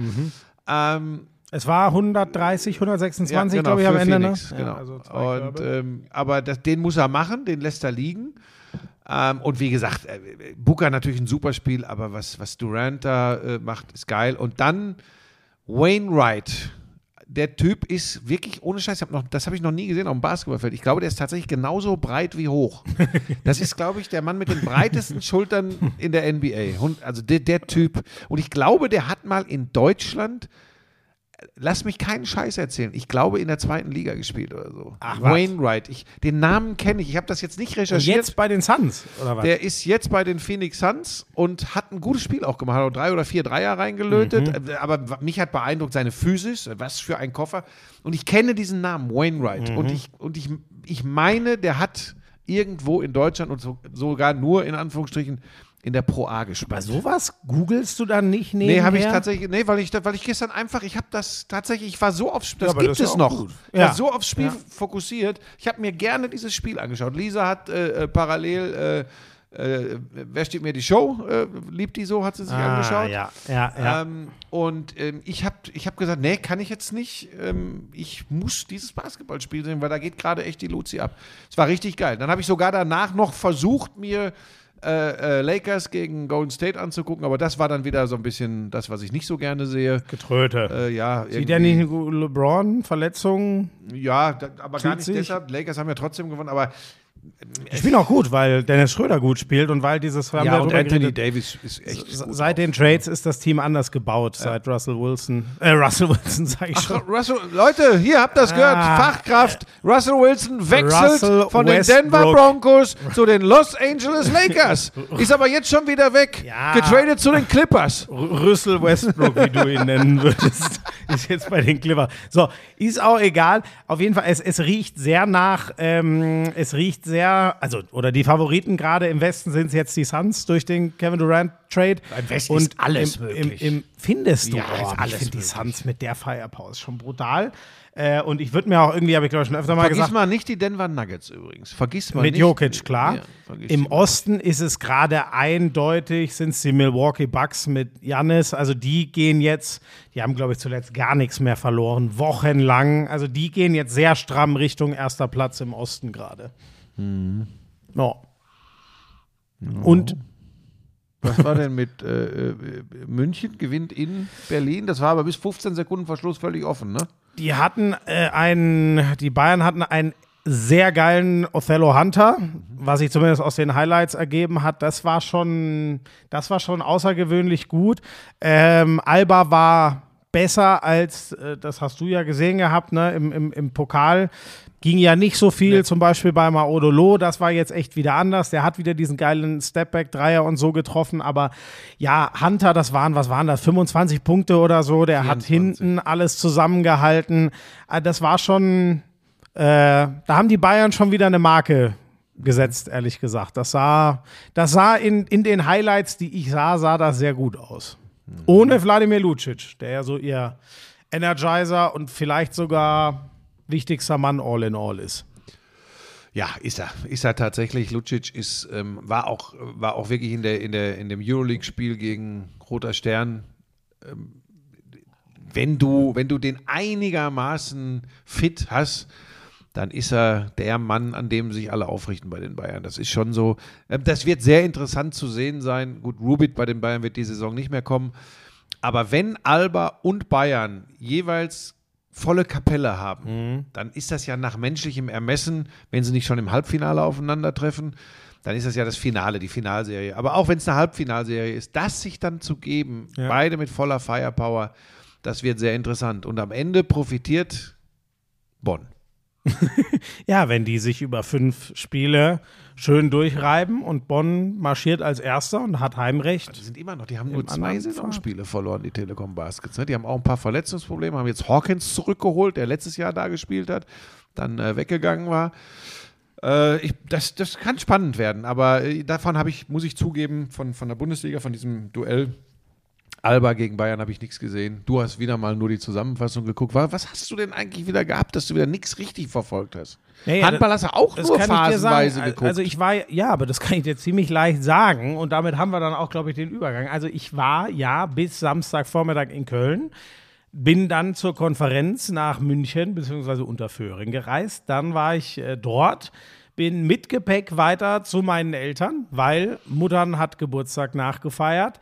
Ähm, Es war 130, 126, ja, genau, glaube ich, am Ende. Phoenix, ne? genau. Ja, also und ähm, aber das, den muss er machen, den lässt er liegen. Ähm, und wie gesagt, äh, Booker natürlich ein super Spiel, aber was, was Durant da äh, macht, ist geil. Und dann Wainwright. Der Typ ist wirklich ohne Scheiß, hab noch, das habe ich noch nie gesehen auf dem Basketballfeld. Ich glaube, der ist tatsächlich genauso breit wie hoch. Das ist, glaube ich, der Mann mit den breitesten Schultern in der NBA. Und- Also der, der Typ. Und ich glaube, der hat mal in Deutschland lass mich keinen Scheiß erzählen. Ich glaube, in der zweiten Liga gespielt oder so. Ach? Wainwright. Ich, den Namen kenne ich. Ich habe das jetzt nicht recherchiert. jetzt bei den Suns, oder was? der ist jetzt bei den Phoenix Suns und hat ein gutes Spiel auch gemacht. Hat auch drei oder vier Dreier reingelötet. Mhm. Äh, Aber mich hat beeindruckt seine Physis. Was für ein Koffer. Und ich kenne diesen Namen, Wainwright. Mhm. Und, ich, und ich, ich meine, der hat irgendwo in Deutschland und so, sogar nur in Anführungsstrichen in der Pro A gespielt. bei sowas googelst du dann nicht Nee, nebenher? habe ich tatsächlich, nee, weil ich, weil ich gestern einfach, ich habe das tatsächlich, ich war so aufs Spiel, das aber gibt das es noch. gut. Ich war so aufs Spiel fokussiert. Ich habe mir gerne dieses Spiel angeschaut. Lisa hat äh, äh, parallel, äh, äh, wer steht mir die Show? Äh, liebt die so, hat sie sich ah, angeschaut. Ja, ja, ja. Ähm, und ähm, ich habe ich hab gesagt, nee, kann ich jetzt nicht. Ähm, ich muss dieses Basketballspiel sehen, weil da geht gerade echt die Luzi ab. Es war richtig geil. Dann habe ich sogar danach noch versucht, mir äh, äh, Lakers gegen Golden State anzugucken, aber das war dann wieder so ein bisschen das, was ich nicht so gerne sehe. Getröte. Äh, ja, Sieht ja nicht LeBron, Verletzungen. Ja, da, aber gar nicht sich. deshalb. Lakers haben ja trotzdem gewonnen, aber Die spielen auch gut, weil Dennis Schröder gut spielt und weil dieses wir ja, und Anthony geredet, Davis ist echt Seit den Trades ist das Team anders gebaut, seit Russell Wilson. Äh, Russell Wilson, sag ich schon. Russell, Leute, hier habt ihr das gehört. Ah. Fachkraft. Russell Wilson wechselt Russell von den Westbrook. Denver Broncos zu den Los Angeles Lakers. Ist aber jetzt schon wieder weg. Ja. Getradet zu den Clippers. Russell Westbrook, wie du ihn nennen würdest, ist jetzt bei den Clippers. So, ist auch egal. Auf jeden Fall, es, es riecht sehr nach, ähm, es riecht sehr, also, oder die Favoriten gerade im Westen sind jetzt die Suns durch den Kevin Durant Trade. Im Westen Und ist alles im, möglich. Im, im, Findest du? Ja, oh, ich finde die. Suns mit der Firepause schon brutal. Äh, und ich würde mir auch irgendwie, habe ich glaube ich schon öfter mal Vergiss gesagt, mal nicht die Denver Nuggets übrigens. Vergiss mal mit nicht. Jokic, klar. Ja, vergiss Im. Osten ist es gerade eindeutig, sind es die Milwaukee Bucks mit Giannis. Also die gehen jetzt, die haben, glaube ich, zuletzt gar nichts mehr verloren, wochenlang. Also die gehen jetzt sehr stramm Richtung erster Platz im Osten gerade. Mhm. Ja. Und Was war denn mit äh, äh, München gewinnt in Berlin? Das war aber bis 15 Sekunden vor Schluss völlig offen, ne? die hatten äh, einen, die Bayern hatten einen sehr geilen Othello Hunter, was sich zumindest aus den Highlights ergeben hat. Das war schon, das war schon außergewöhnlich gut. Ähm, Alba war besser als, äh, das hast du ja gesehen gehabt, ne, im, im, im Pokal. Ging ja nicht so viel, zum Beispiel bei Maodolo. Das war jetzt echt wieder anders. Der hat wieder diesen geilen Stepback-Dreier und so getroffen. Aber ja, Hunter, das waren, was waren das? 25 Punkte oder so. Der hat 24. hinten alles zusammengehalten. Ah, Das war schon, äh, da haben die Bayern schon wieder eine Marke gesetzt, ehrlich gesagt. Das sah, das sah in, in den Highlights, die ich sah, sah das sehr gut aus. Ohne Wladimir Lucic, der ja so ihr Energizer und vielleicht sogar wichtigster Mann all in all ist. Ja, ist er. Ist er tatsächlich. Lucic ist, ähm, war, auch, war auch wirklich in, der, in, der, in dem Euroleague-Spiel gegen Roter Stern. Ähm, wenn, du, wenn du den einigermaßen fit hast, dann ist er der Mann, an dem sich alle aufrichten bei den Bayern. Das ist schon so. Ähm, das wird sehr interessant zu sehen sein. Gut, Rubit bei den Bayern wird die Saison nicht mehr kommen. Aber wenn Alba und Bayern jeweils volle Kapelle haben, dann ist das ja nach menschlichem Ermessen, wenn sie nicht schon im Halbfinale aufeinandertreffen, dann ist das ja das Finale, die Finalserie. Aber auch wenn es eine Halbfinalserie ist, das sich dann zu geben, Ja. beide mit voller Firepower, das wird sehr interessant. Und am Ende profitiert Bonn. Ja, wenn die sich über fünf Spiele schön durchreiben und Bonn marschiert als Erster und hat Die Heimrecht. sind immer noch, die haben nur zwei Saisonspiele verloren, die Telekom Baskets. Ne? Die haben auch ein paar Verletzungsprobleme, haben jetzt Hawkins zurückgeholt, der letztes Jahr da gespielt hat, dann äh, weggegangen war. Äh, ich, das, das kann spannend werden, aber äh, davon habe ich, muss ich zugeben, von, von der Bundesliga, von diesem Duell Alba gegen Bayern habe ich nichts gesehen. Du hast wieder mal nur die Zusammenfassung geguckt. Wa- Was hast du denn eigentlich wieder gehabt, dass du wieder nichts richtig verfolgt hast? Ja, ja, Handball hast du auch Das nur kann ich dir phasenweise sagen. geguckt. Also ich war, ja, aber das kann ich dir ziemlich leicht sagen und damit haben wir dann auch, glaube ich, den Übergang. Also ich war ja bis Samstagvormittag in Köln, bin dann zur Konferenz nach München bzw. Unterföhring gereist. Dann war ich äh, dort, bin mit Gepäck weiter zu meinen Eltern, weil Muttern hat Geburtstag nachgefeiert.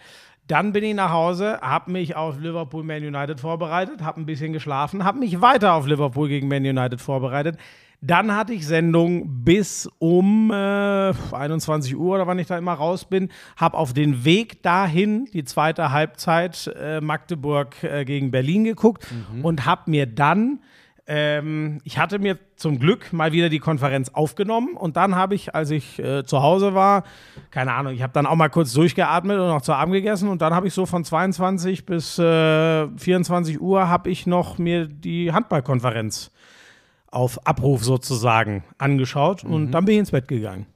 Dann bin ich nach Hause, habe mich auf Liverpool Man United vorbereitet, habe ein bisschen geschlafen, habe mich weiter auf Liverpool gegen Man United vorbereitet. Dann hatte ich Sendung bis um äh, 21 Uhr oder wann ich da immer raus bin. Habe auf den Weg dahin die zweite Halbzeit äh, Magdeburg äh, gegen Berlin geguckt und habe mir dann ähm, ich hatte mir zum Glück mal wieder die Konferenz aufgenommen und dann habe ich, als ich äh, zu Hause war, keine Ahnung, ich habe dann auch mal kurz durchgeatmet und noch zu Abend gegessen und dann habe ich so von 22 bis äh, 24 Uhr habe ich noch mir die Handballkonferenz auf Abruf sozusagen angeschaut und dann bin ich ins Bett gegangen.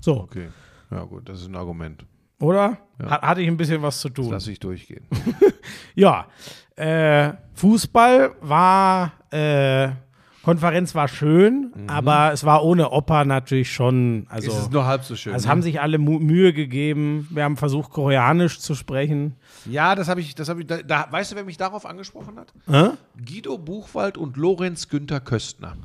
So, okay, ja gut, das ist ein Argument. oder? Ha- Hatte ich ein bisschen was zu tun. Lass ich durchgehen. Ja, äh, Fußball war, äh, Konferenz war schön, aber es war ohne Opa natürlich schon, also, es ist nur halb so schön. also ne? haben sich alle Mu Mühe gegeben. Wir haben versucht, Koreanisch zu sprechen. Ja, das habe ich, das habe ich, da, da, weißt du, wer mich darauf angesprochen hat? Hä? Guido Buchwald und Lorenz Günther Köstner.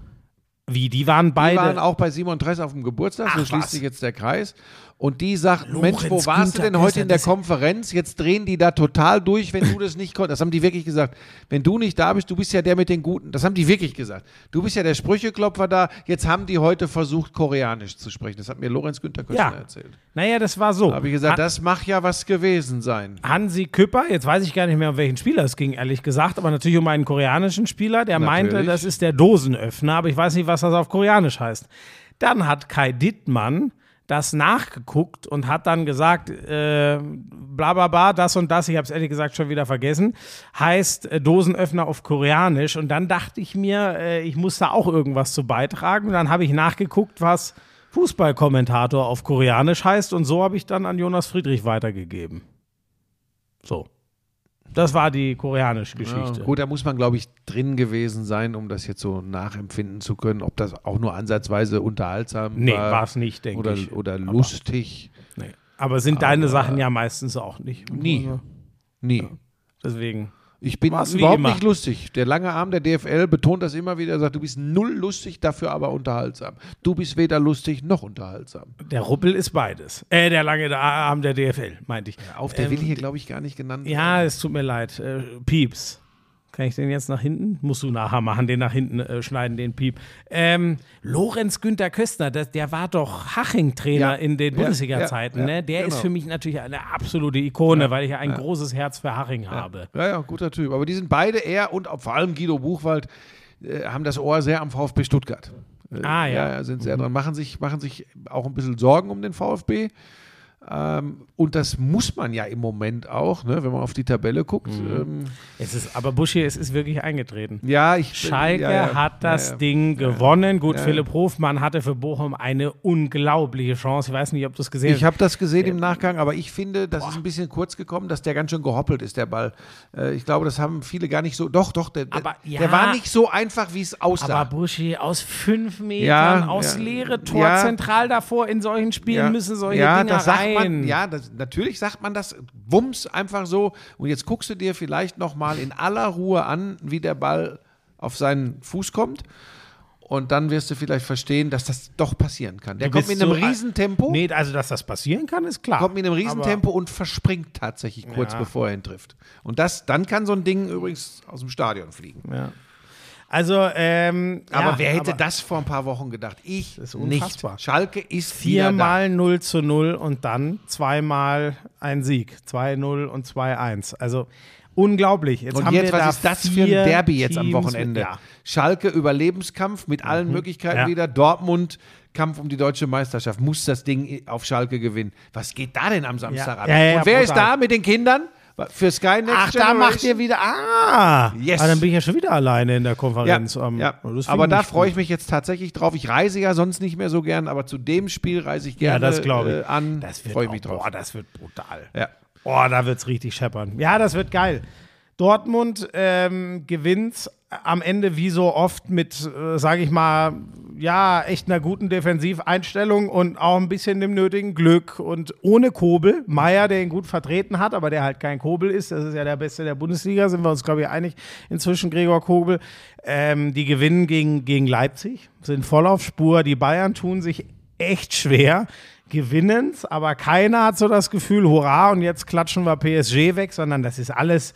Wie, die waren Die beide. waren auch bei Simon Dress auf dem Geburtstag, so Ach, schließt was. sich jetzt der Kreis. Und die sagten, Lorenz Mensch, wo warst Günther du denn heute in der Konferenz? Jetzt drehen die da total durch, wenn du das nicht konntest. Das haben die wirklich gesagt. Wenn du nicht da bist, du bist ja der mit den Guten. Das haben die wirklich gesagt. Du bist ja der Sprücheklopfer da. Jetzt haben die heute versucht, Koreanisch zu sprechen. Das hat mir Lorenz Günther Köstner Ja. erzählt. naja, das war so. Da habe ich gesagt, Han- das mag ja was gewesen sein. Hansi Küpper, jetzt weiß ich gar nicht mehr, um welchen Spieler es ging, ehrlich gesagt, aber natürlich um einen koreanischen Spieler, der meinte, Natürlich. das ist der Dosenöffner, aber ich weiß nicht, was das auf Koreanisch heißt. Dann hat Kai Dittmann das nachgeguckt und hat dann gesagt, äh, bla bla bla, das und das, ich habe es ehrlich gesagt schon wieder vergessen, heißt äh, Dosenöffner auf Koreanisch. Und dann dachte ich mir, äh, ich muss da auch irgendwas zu beitragen. Und dann habe ich nachgeguckt, was Fußballkommentator auf Koreanisch heißt. Und so habe ich dann an Jonas Friedrich weitergegeben. So. Das war die koreanische Ja, Geschichte. gut, da muss man, glaube ich, drin gewesen sein, um das jetzt so nachempfinden zu können, ob das auch nur ansatzweise unterhaltsam nee, war. war es nicht, denke oder, ich. oder lustig. Nee. Aber sind deine Sachen ja meistens auch nicht. Nie. Also, Nie. Deswegen. Ich bin War's überhaupt nicht lustig. Der lange Arm der DFL betont das immer wieder, sagt, du bist null lustig, dafür aber unterhaltsam. Du bist weder lustig noch unterhaltsam. Der Ruppel ist beides. Äh, der lange Arm der DFL, meinte ich. Auf der Ähm, will hier, glaube ich, gar nicht genannt Ja, es tut mir leid. Äh, Pieps. Kann ich den jetzt nach hinten? Musst du nachher machen, den nach hinten äh, schneiden, den Piep. Ähm, Lorenz Günther Köstner, das, der war doch Haching-Trainer Ja. in den Ja, Bundesliga-Zeiten. ja, ne? Der ist genau. für mich natürlich eine absolute Ikone, weil ich ja ein großes Herz für Haching habe. Ja, ja, guter Typ. Aber die sind beide eher und vor allem Guido Buchwald äh, haben das Ohr sehr am VfB Stuttgart. Äh, Ah, ja. ja. sind sehr dran. Machen sich, machen sich auch ein bisschen Sorgen um den VfB. Ähm, und das muss man ja im Moment auch, ne, wenn man auf die Tabelle guckt. Mhm. Ähm, Es ist, aber Buschi, es ist wirklich eingetreten. ja, ich Schalke ja, ja, hat das ja, ja. Ding gewonnen. Gut. Philipp Hofmann hatte für Bochum eine unglaubliche Chance. Ich weiß nicht, ob du es gesehen Ich habe das gesehen im Nachgang, aber ich finde, das ist ein bisschen kurz gekommen, dass der ganz schön gehoppelt ist, der Ball. Äh, ich glaube, das haben viele gar nicht so. Doch, doch, der, Aber der, ja. der war nicht so einfach, wie es aussah. Aber Buschi, aus fünf Metern, Ja, aus ja. leere Tor, Ja. zentral davor in solchen Spielen müssen solche ja, sagt rein. Man, ja, das, natürlich sagt man das, wumms, einfach so. Und jetzt guckst du dir vielleicht nochmal in aller Ruhe an, wie der Ball auf seinen Fuß kommt. Und dann wirst du vielleicht verstehen, dass das doch passieren kann. Der kommt mit einem so- Riesentempo, Nee, also dass das passieren kann, ist klar. kommt mit einem Riesentempo und verspringt tatsächlich kurz Ja. bevor er ihn trifft. Und das, dann kann so ein Ding übrigens aus dem Stadion fliegen. Ja. Also, ähm, Aber ja, wer hätte aber das vor ein paar Wochen gedacht? Ich ist nicht. Schalke ist da. Viermal 0 zu 0 und dann zweimal ein Sieg. 2-0 und 2-1. Also unglaublich. Jetzt Und haben jetzt, wir da was ist das für ein Derby jetzt am Teams Wochenende? Mit, ja. Schalke Überlebenskampf mit allen Möglichkeiten Ja. wieder. Dortmund Kampf um die deutsche Meisterschaft. Muss das Ding auf Schalke gewinnen. Was geht da denn am Samstag ab? Und wer ist brutal. da mit den Kindern? Für Sky Next Ach, da macht Generation? ihr wieder. Ah! Yes. Ah, dann bin ich ja schon wieder alleine in der Ja, Konferenz. Ähm, ja. das aber da freue ich mich jetzt tatsächlich drauf. Ich reise ja sonst nicht mehr so gern, aber zu dem Spiel reise ich Ja, gerne das glaube ich. äh, an. Das wird freue ich mich drauf. Boah, das wird brutal. ja. Oh, da wird es richtig scheppern. Ja, das wird geil. Dortmund ähm, gewinnt am Ende wie so oft mit, äh, sage ich mal, ja, echt einer guten Defensiveinstellung und auch ein bisschen dem nötigen Glück und ohne Kobel. Meier, der ihn gut vertreten hat, aber der halt kein Kobel ist. Das ist ja der Beste der Bundesliga, sind wir uns, glaube ich, einig inzwischen, Gregor Kobel. Ähm, die gewinnen gegen, gegen Leipzig, sind voll auf Spur. Die Bayern tun sich echt schwer, gewinnen's, aber keiner hat so das Gefühl, hurra, und jetzt klatschen wir PSG weg, sondern das ist alles.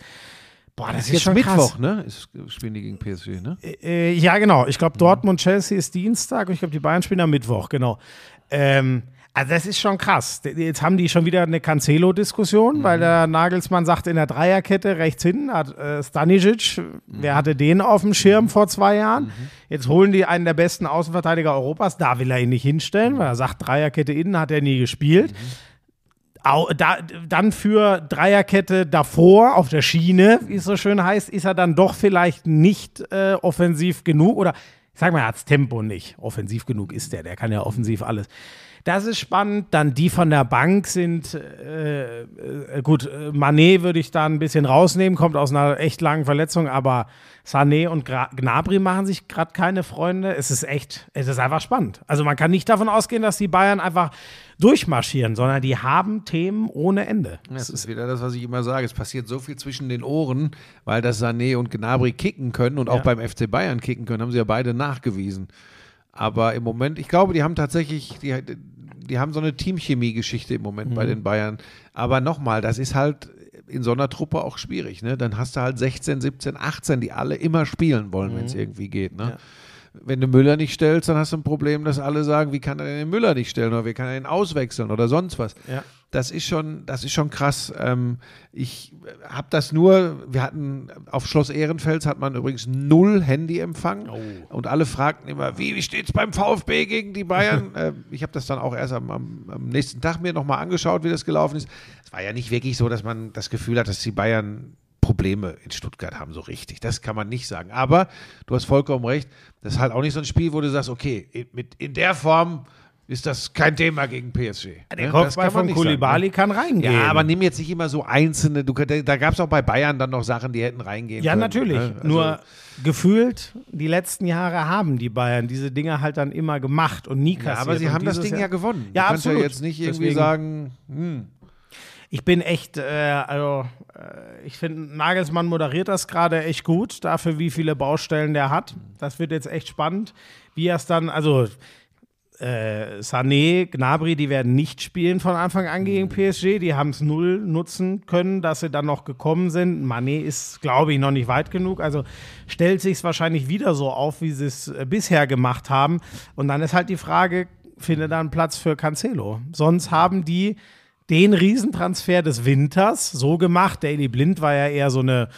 Boah, das, Das ist, jetzt schon Mittwoch, krass. ne? Ist, spielen die gegen PSG, ne? Äh, ja, genau. Ich glaube, Dortmund, Chelsea ist Dienstag und ich glaube, die Bayern spielen am Mittwoch, genau. Ähm, also das ist schon krass. Jetzt haben die schon wieder eine Cancelo-Diskussion, weil der Nagelsmann sagt in der Dreierkette rechts hinten hat äh, Stanisic, wer hatte den auf dem Schirm vor zwei Jahren? Jetzt holen die einen der besten Außenverteidiger Europas, da will er ihn nicht hinstellen, weil er sagt, Dreierkette innen hat er nie gespielt. Da, dann für Dreierkette davor auf der Schiene, wie es so schön heißt, ist er dann doch vielleicht nicht äh, offensiv genug oder ich sag mal, er hat Tempo nicht. Offensiv genug ist der, der kann ja offensiv alles. Das ist spannend. Dann die von der Bank sind, äh, äh, gut, äh, Manet würde ich da ein bisschen rausnehmen, kommt aus einer echt langen Verletzung, aber Sané und Gra Gnabry machen sich gerade keine Freunde. Es ist echt, es ist einfach spannend. Also man kann nicht davon ausgehen, dass die Bayern einfach durchmarschieren, sondern die haben Themen ohne Ende. Das ist wieder das, was ich immer sage. Es passiert so viel zwischen den Ohren, weil das Sané und Gnabry kicken können und auch Ja. beim FC Bayern kicken können, haben sie ja beide nachgewiesen. Aber im Moment, ich glaube, die haben tatsächlich, die, die haben so eine Teamchemie-Geschichte im Moment Mhm. bei den Bayern. Aber nochmal, das ist halt in so einer Truppe auch schwierig. Ne? Dann hast du halt 16, 17, 18, die alle immer spielen wollen, wenn es irgendwie geht. Ne? Mhm. Ja. Wenn du Müller nicht stellst, dann hast du ein Problem, dass alle sagen, wie kann er denn den Müller nicht stellen oder wie kann er ihn auswechseln oder sonst was. Ja. Das ist schon, das ist schon krass. Ähm, ich habe das nur, wir hatten auf Schloss Ehrenfels hat man übrigens null Handyempfang Oh. und alle fragten immer, wie, wie steht es beim VfB gegen die Bayern? äh, ich habe das dann auch erst am, am, nächsten Tag mir nochmal angeschaut, wie das gelaufen ist. Es war ja nicht wirklich so, dass man das Gefühl hat, dass die Bayern Probleme in Stuttgart haben, so richtig. Das kann man nicht sagen. Aber du hast vollkommen recht, das ist halt auch nicht so ein Spiel, wo du sagst, okay, mit, in der Form ist das kein Thema gegen PSG. Der ne? Kopfball von sagen, Koulibaly ne? kann reingehen. Ja, aber nimm jetzt nicht immer so einzelne. Du, da gab es auch bei Bayern dann noch Sachen, die hätten reingehen Ja, können. natürlich. ne? Also, Nur gefühlt, die letzten Jahre haben die Bayern diese Dinge halt dann immer gemacht und nie Ja, kassiert. aber sie Und haben das Ding ja Jahr- gewonnen. Ja, du kannst absolut. ja jetzt nicht irgendwie Deswegen- sagen, hm, Ich bin echt, äh, also äh, ich finde, Nagelsmann moderiert das gerade echt gut, dafür, wie viele Baustellen der hat. Das wird jetzt echt spannend, wie er es dann, also äh, Sané, Gnabry, die werden nicht spielen von Anfang an gegen PSG. Die haben es null nutzen können, dass sie dann noch gekommen sind. Mané ist, glaube ich, noch nicht weit genug. Also stellt sich es wahrscheinlich wieder so auf, wie sie es äh, bisher gemacht haben. Und dann ist halt die Frage, findet da einen Platz für Cancelo? Sonst haben die den Riesentransfer des Winters so gemacht. Daily Blind war ja eher so eine,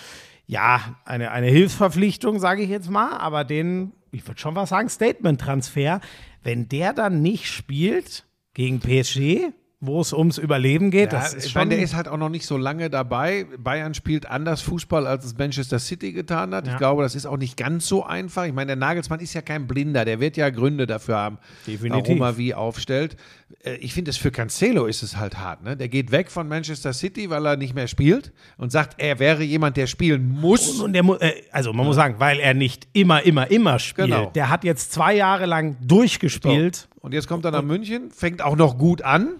ja, eine, eine Hilfsverpflichtung, sage ich jetzt mal, aber den, ich würde schon was sagen, Statement-Transfer. Wenn der dann nicht spielt gegen PSG, wo es ums Überleben geht, Ja, das ist ich meine, der ist halt auch noch nicht so lange dabei. Bayern spielt anders Fußball, als es Manchester City getan hat. Ja. Ich glaube, das ist auch nicht ganz so einfach. Ich meine, der Nagelsmann ist ja kein Blinder. Der wird ja Gründe dafür haben, Definitiv. warum er wie aufstellt. Äh, Ich finde, es für Cancelo ist es halt hart. Ne? Der geht weg von Manchester City, weil er nicht mehr spielt und sagt, er wäre jemand, der spielen muss. und der, äh, also man muss sagen, weil er nicht immer, immer, immer spielt. Genau. Der hat jetzt zwei Jahre lang durchgespielt. Und jetzt kommt er nach München, fängt auch noch gut an.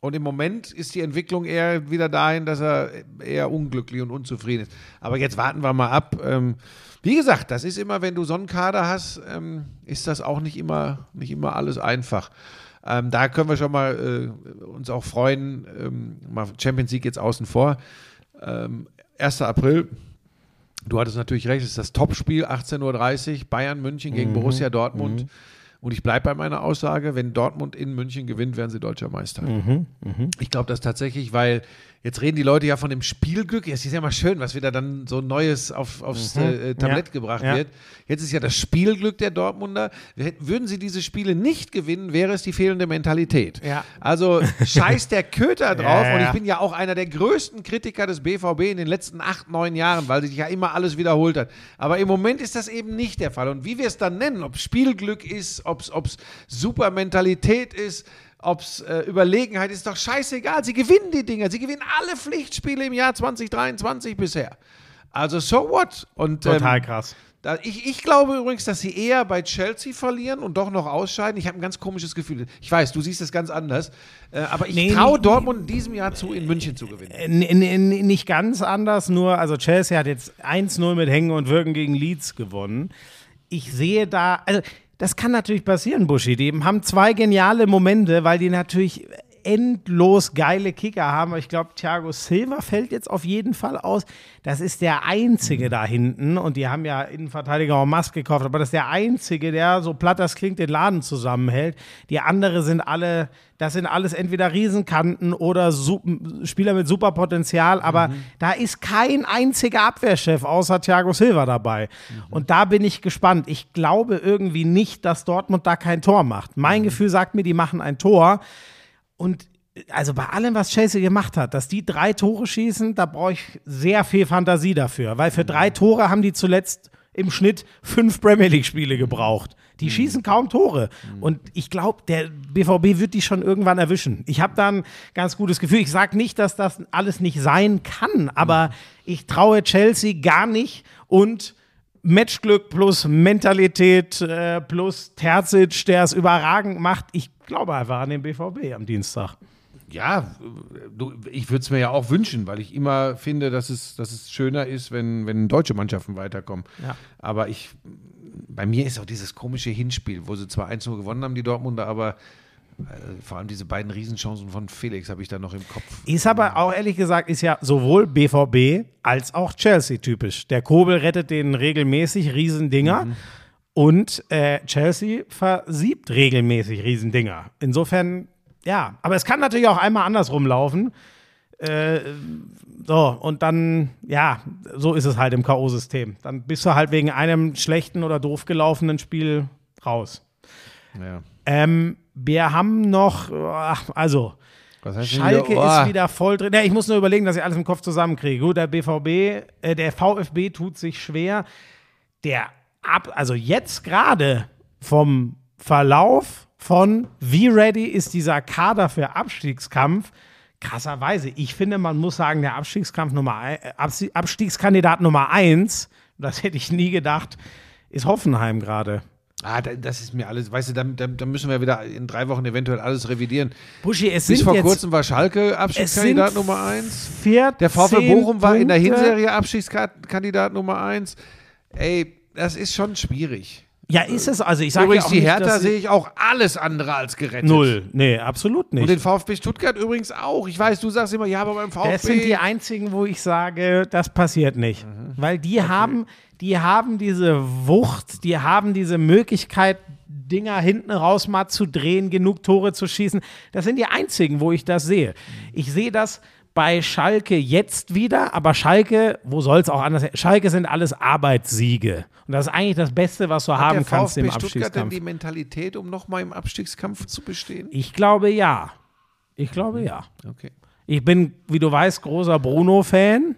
Und im Moment ist die Entwicklung eher wieder dahin, dass er eher unglücklich und unzufrieden ist. Aber jetzt warten wir mal ab. Ähm, wie gesagt, das ist immer, wenn du so einen Kader hast, ähm, ist das auch nicht immer, nicht immer alles einfach. Ähm, da können wir schon mal äh, uns auch freuen. Ähm, mal Champions League jetzt außen vor. Ähm, 1. April. Du hattest natürlich recht, es ist das Topspiel, 18.30 Uhr, Bayern München gegen Borussia Dortmund. Und ich bleibe bei meiner Aussage, wenn Dortmund in München gewinnt, werden sie deutscher Meister. Ich glaube das tatsächlich, weil jetzt reden die Leute ja von dem Spielglück. Es ist ja mal schön, was wieder dann so Neues auf, aufs äh, Tablett Ja. gebracht Ja. wird. Jetzt ist ja das Spielglück der Dortmunder. Würden sie diese Spiele nicht gewinnen, wäre es die fehlende Mentalität. Ja. Also scheiß der Köter drauf. Und ich bin ja auch einer der größten Kritiker des BVB in den letzten acht, neun Jahren, weil sich ja immer alles wiederholt hat. Aber im Moment ist das eben nicht der Fall. Und wie wir es dann nennen, ob es Spielglück ist, ob es super Mentalität ist, ob es äh, Überlegenheit ist, doch scheißegal. Sie gewinnen die Dinger. Sie gewinnen alle Pflichtspiele im Jahr 2023 bisher. Also so what? Und, Total ähm, krass. da, ich, ich glaube übrigens, dass sie eher bei Chelsea verlieren und doch noch ausscheiden. Ich habe ein ganz komisches Gefühl. Ich weiß, du siehst es ganz anders. Äh, aber ich Nee, traue nee, Dortmund in diesem Jahr zu, in München zu gewinnen. N- nicht ganz anders, nur, also Chelsea hat jetzt 1-0 mit Hängen und Wirken gegen Leeds gewonnen. Ich sehe da, also das kann natürlich passieren, Buschi. Die haben zwei geniale Momente, weil die natürlich endlos geile Kicker haben. Ich glaube, Thiago Silva fällt jetzt auf jeden Fall aus. Das ist der Einzige da hinten. Und die haben ja Innenverteidiger auch Mask gekauft. Aber das ist der Einzige, der, so platt das klingt, den Laden zusammenhält. Die anderen sind alle, das sind alles entweder Riesenkanten oder Su Spieler mit super Potenzial. Aber da ist kein einziger Abwehrchef außer Thiago Silva dabei. Und da bin ich gespannt. Ich glaube irgendwie nicht, dass Dortmund da kein Tor macht. Mein Gefühl sagt mir, die machen ein Tor. Und also bei allem, was Chelsea gemacht hat, dass die drei Tore schießen, da brauche ich sehr viel Fantasie dafür. Weil für drei Tore haben die zuletzt im Schnitt fünf Premier League-Spiele gebraucht. Die schießen kaum Tore. Und ich glaube, der BVB wird die schon irgendwann erwischen. Ich habe da ein ganz gutes Gefühl. Ich sage nicht, dass das alles nicht sein kann, aber ich traue Chelsea gar nicht. Und Matchglück plus Mentalität äh, plus Terzic, der es überragend macht. Ich glaube einfach an den BVB am Dienstag. Ja, du, ich würde es mir ja auch wünschen, weil ich immer finde, dass es, dass es schöner ist, wenn, wenn deutsche Mannschaften weiterkommen. Ja. Aber ich, bei mir ist auch dieses komische Hinspiel, wo sie zwar 1-0 gewonnen haben, die Dortmunder, aber vor allem diese beiden Riesenchancen von Felix habe ich da noch im Kopf. Ist aber auch ehrlich gesagt, ist ja sowohl BVB als auch Chelsea typisch. Der Kobel rettet den regelmäßig Riesendinger und äh, Chelsea versiebt regelmäßig Riesendinger. Insofern, ja, aber es kann natürlich auch einmal andersrum laufen. Äh, so, und dann, ja, so ist es halt im K.O.-System. Dann bist du halt wegen einem schlechten oder doof gelaufenen Spiel raus. Ja. Ähm, wir haben noch, also, Schalke wieder? Oh. ist wieder voll drin. Ja, ich muss nur überlegen, dass ich alles im Kopf zusammenkriege. Gut, der BVB, äh, der VfB tut sich schwer. Der ab, also jetzt gerade vom Verlauf von wie ready ist dieser Kader für Abstiegskampf. Krasserweise, ich finde, man muss sagen, der Abstiegskampf Nummer ein, äh, Abs- Abstiegskandidat Nummer eins, das hätte ich nie gedacht, ist Hoffenheim gerade. Ah, da- das ist mir alles, weißt du, da, da, da müssen wir wieder in drei Wochen eventuell alles revidieren. Buschi, es Bis sind vor jetzt kurzem war Schalke Abstiegskandidat sind Nummer eins. 14 Der VfL Bochum war in der. Hinserie Abstiegskandidat Nummer eins. Ey, das ist schon schwierig. Ja, ist es. Also ich sage ja Übrigens, auch die Hertha sehe ich auch alles andere als gerettet. Null. Nee, absolut nicht. Und den VfB Stuttgart übrigens auch. Ich weiß, du sagst immer, ja, aber beim VfB. Das sind die einzigen, wo ich sage, das passiert nicht. Weil die haben, die haben diese Wucht, die haben diese Möglichkeit, Dinger hinten raus mal zu drehen, genug Tore zu schießen. Das sind die einzigen, wo ich das sehe. Ich sehe das bei Schalke jetzt wieder, aber Schalke, wo soll es auch anders sein? Schalke sind alles Arbeitssiege. Und das ist eigentlich das Beste, was du Hat haben der kannst VfB im Stuttgart denn Abstiegskampf. die Mentalität, um nochmal im Abstiegskampf zu bestehen? Ich glaube ja. Ich glaube ja. Okay. Ich bin, wie du weißt, großer Bruno-Fan.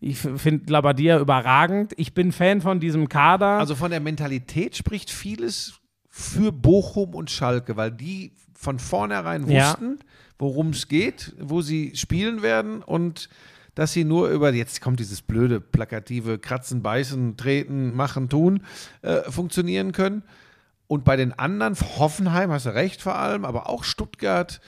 Ich finde Labadia überragend. Ich bin Fan von diesem Kader. Also von der Mentalität spricht vieles für Bochum und Schalke, weil die von vornherein Ja. wussten, worum es geht, wo sie spielen werden und dass sie nur über, jetzt kommt dieses blöde, plakative Kratzen, Beißen, Treten, Machen, Tun, äh, funktionieren können. Und bei den anderen, Hoffenheim, hast du recht vor allem, aber auch Stuttgart,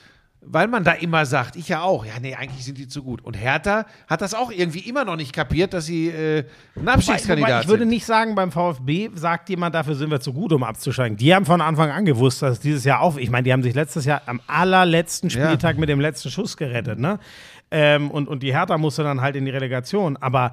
weil man da immer sagt, ich ja auch, ja, nee, eigentlich sind die zu gut. Und Hertha hat das auch irgendwie immer noch nicht kapiert, dass sie äh, ein Abstiegskandidat wobei ich würde sind. nicht sagen, beim VfB sagt jemand, dafür sind wir zu gut, um abzusteigen. Die haben von Anfang an gewusst, dass es dieses Jahr auf. Ich meine, die haben sich letztes Jahr am allerletzten Ja. Spieltag mit dem letzten Schuss gerettet, ne? Ähm, und, und die Hertha musste dann halt in die Relegation. Aber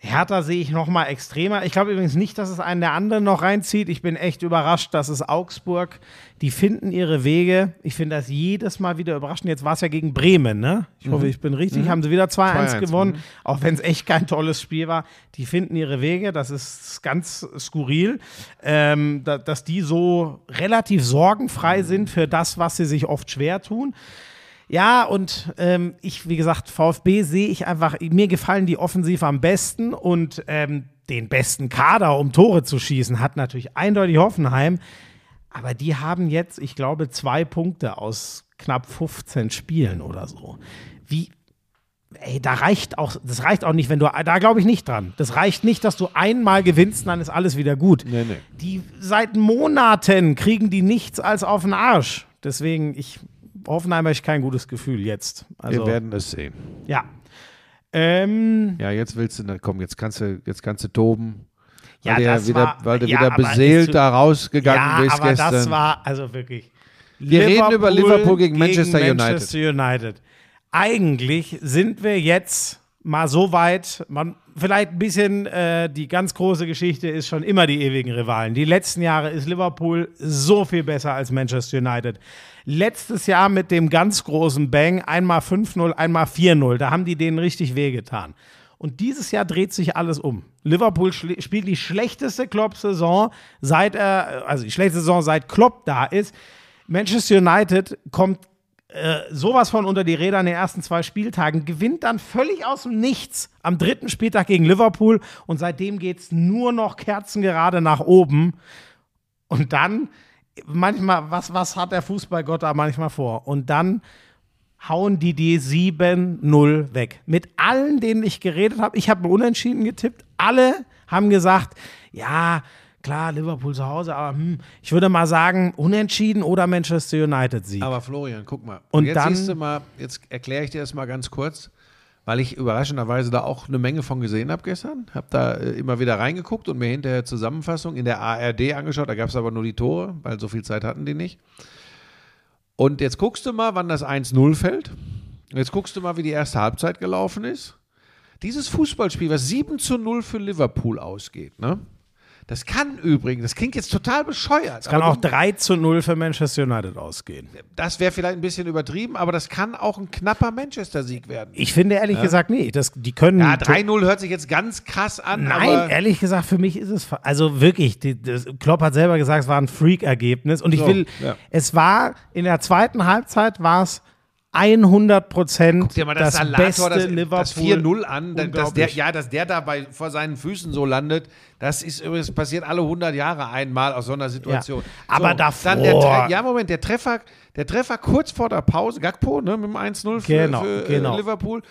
Hertha sehe ich noch mal extremer. Ich glaube übrigens nicht, dass es einen der anderen noch reinzieht. Ich bin echt überrascht, dass es Augsburg, die finden ihre Wege. Ich finde das jedes Mal wieder überraschend. Jetzt war es ja gegen Bremen, ne? Ich hoffe, ich bin richtig. Haben sie wieder 2-1 2-1, gewonnen, auch wenn es echt kein tolles Spiel war. Die finden ihre Wege. Das ist ganz skurril, ähm, da, dass die so relativ sorgenfrei sind für das, was sie sich oft schwer tun. Ja, und ähm, ich, wie gesagt, VfB sehe ich einfach, mir gefallen die offensiv am besten und ähm, den besten Kader, um Tore zu schießen, hat natürlich eindeutig Hoffenheim. Aber die haben jetzt, ich glaube, zwei Punkte aus knapp 15 Spielen oder so. Wie, ey, da reicht auch, das reicht auch nicht, wenn du, da glaube ich nicht dran. Das reicht nicht, dass du einmal gewinnst, dann ist alles wieder gut. Nee, nee. Die seit Monaten kriegen die nichts als auf den Arsch. Deswegen, ich, Hoffenheim habe ich kein gutes Gefühl jetzt. Also, Wir werden es sehen. ja. Ähm, Ja, jetzt willst du, komm, jetzt kannst du, jetzt kannst du toben. Ja, weil du, das wieder, war- weil du ja, wieder beseelt da rausgegangen ja, bist aber gestern. das war, also wirklich. Wir reden über Liverpool gegen Manchester United. Manchester United. Eigentlich sind wir jetzt mal so weit, man, vielleicht ein bisschen, äh, die ganz große Geschichte ist schon immer die ewigen Rivalen. Die letzten Jahre ist Liverpool so viel besser als Manchester United. Letztes Jahr mit dem ganz großen Bang, einmal 5-0, einmal 4-0, da haben die denen richtig wehgetan. Und dieses Jahr dreht sich alles um. Liverpool spielt die schlechteste Klopp-Saison seit er, also die schlechteste Saison seit Klopp da ist. Manchester United kommt äh, sowas von unter die Räder in den ersten zwei Spieltagen, gewinnt dann völlig aus dem Nichts am dritten Spieltag gegen Liverpool und seitdem geht es nur noch kerzengerade nach oben. Und dann, manchmal, was, was hat der Fußballgott da manchmal vor? Und dann hauen die die 7-0 weg. Mit allen, denen ich geredet habe, ich habe unentschieden getippt, alle haben gesagt, ja, klar, Liverpool zu Hause, aber hm, ich würde mal sagen, unentschieden oder Manchester United Sieg. Aber Florian, guck mal. Und jetzt dann- mal, jetzt erkläre ich dir das mal ganz kurz, weil ich überraschenderweise da auch eine Menge von gesehen habe gestern. Habe da äh, immer wieder reingeguckt und mir hinterher Zusammenfassung in der ARD angeschaut. Da gab es aber nur die Tore, weil so viel Zeit hatten die nicht. Und jetzt guckst du mal, wann das 1-0 fällt. Jetzt guckst du mal, wie die erste Halbzeit gelaufen ist. Dieses Fußballspiel, was 7 zu 0 für Liverpool ausgeht, ne? Das kann übrigens, das klingt jetzt total bescheuert. Es kann auch 3 zu 0 für Manchester United ausgehen. das wäre vielleicht ein bisschen übertrieben, aber das kann auch ein knapper Manchester-Sieg werden. Ich finde ehrlich gesagt, nee, das, die können. Ja, 3-0 hört sich jetzt ganz krass an, Nein, ehrlich gesagt, für mich ist es, also wirklich, die, das, Klopp hat selber gesagt, es war ein Freak-Ergebnis und ich So, will, ja. es war, in der zweiten Halbzeit war es 100 Prozent Guck dir mal das, das, Salator, beste das, Liverpool. das 4-0 an, da- dass der, ja, dass der dabei vor seinen Füßen so landet, das ist übrigens passiert alle 100 Jahre einmal aus so einer Situation. Ja, aber so, davor- Dann der, ja, Moment, der Treffer, der Treffer kurz vor der Pause, Gakpo, ne, mit dem 1-0 für, Genau, für genau. Äh, Liverpool.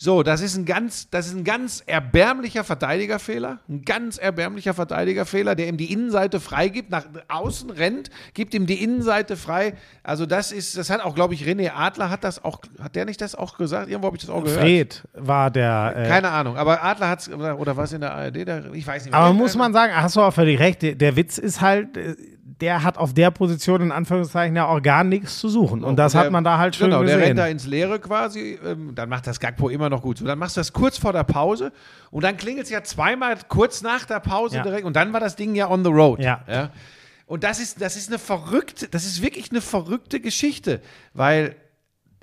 So, das ist ein ganz, das ist ein ganz erbärmlicher Verteidigerfehler. Ein ganz erbärmlicher Verteidigerfehler, der ihm die Innenseite freigibt, nach außen rennt, gibt ihm die Innenseite frei. Also das ist, das hat auch, glaube ich, René Adler hat das auch, hat der nicht das auch gesagt? Irgendwo habe ich das auch gehört. Fred war der. Äh, Keine Ahnung, aber Adler hat es, oder, was in der ARD, da, ich weiß nicht. aber muss man sagen, hast du auch völlig recht, der, der Witz ist halt, äh, der hat auf der Position in Anführungszeichen ja auch gar nichts zu suchen. Und das Der- hat man da halt schön genau, der gesehen. rennt da ins Leere quasi. Ähm, dann macht das Gagpo immer noch gut. So, dann machst du das kurz vor der Pause und dann klingelt es ja zweimal kurz nach der Pause Ja. direkt und dann war das Ding ja on the road. Ja. Und das ist, das ist eine verrückte, das ist wirklich eine verrückte Geschichte, weil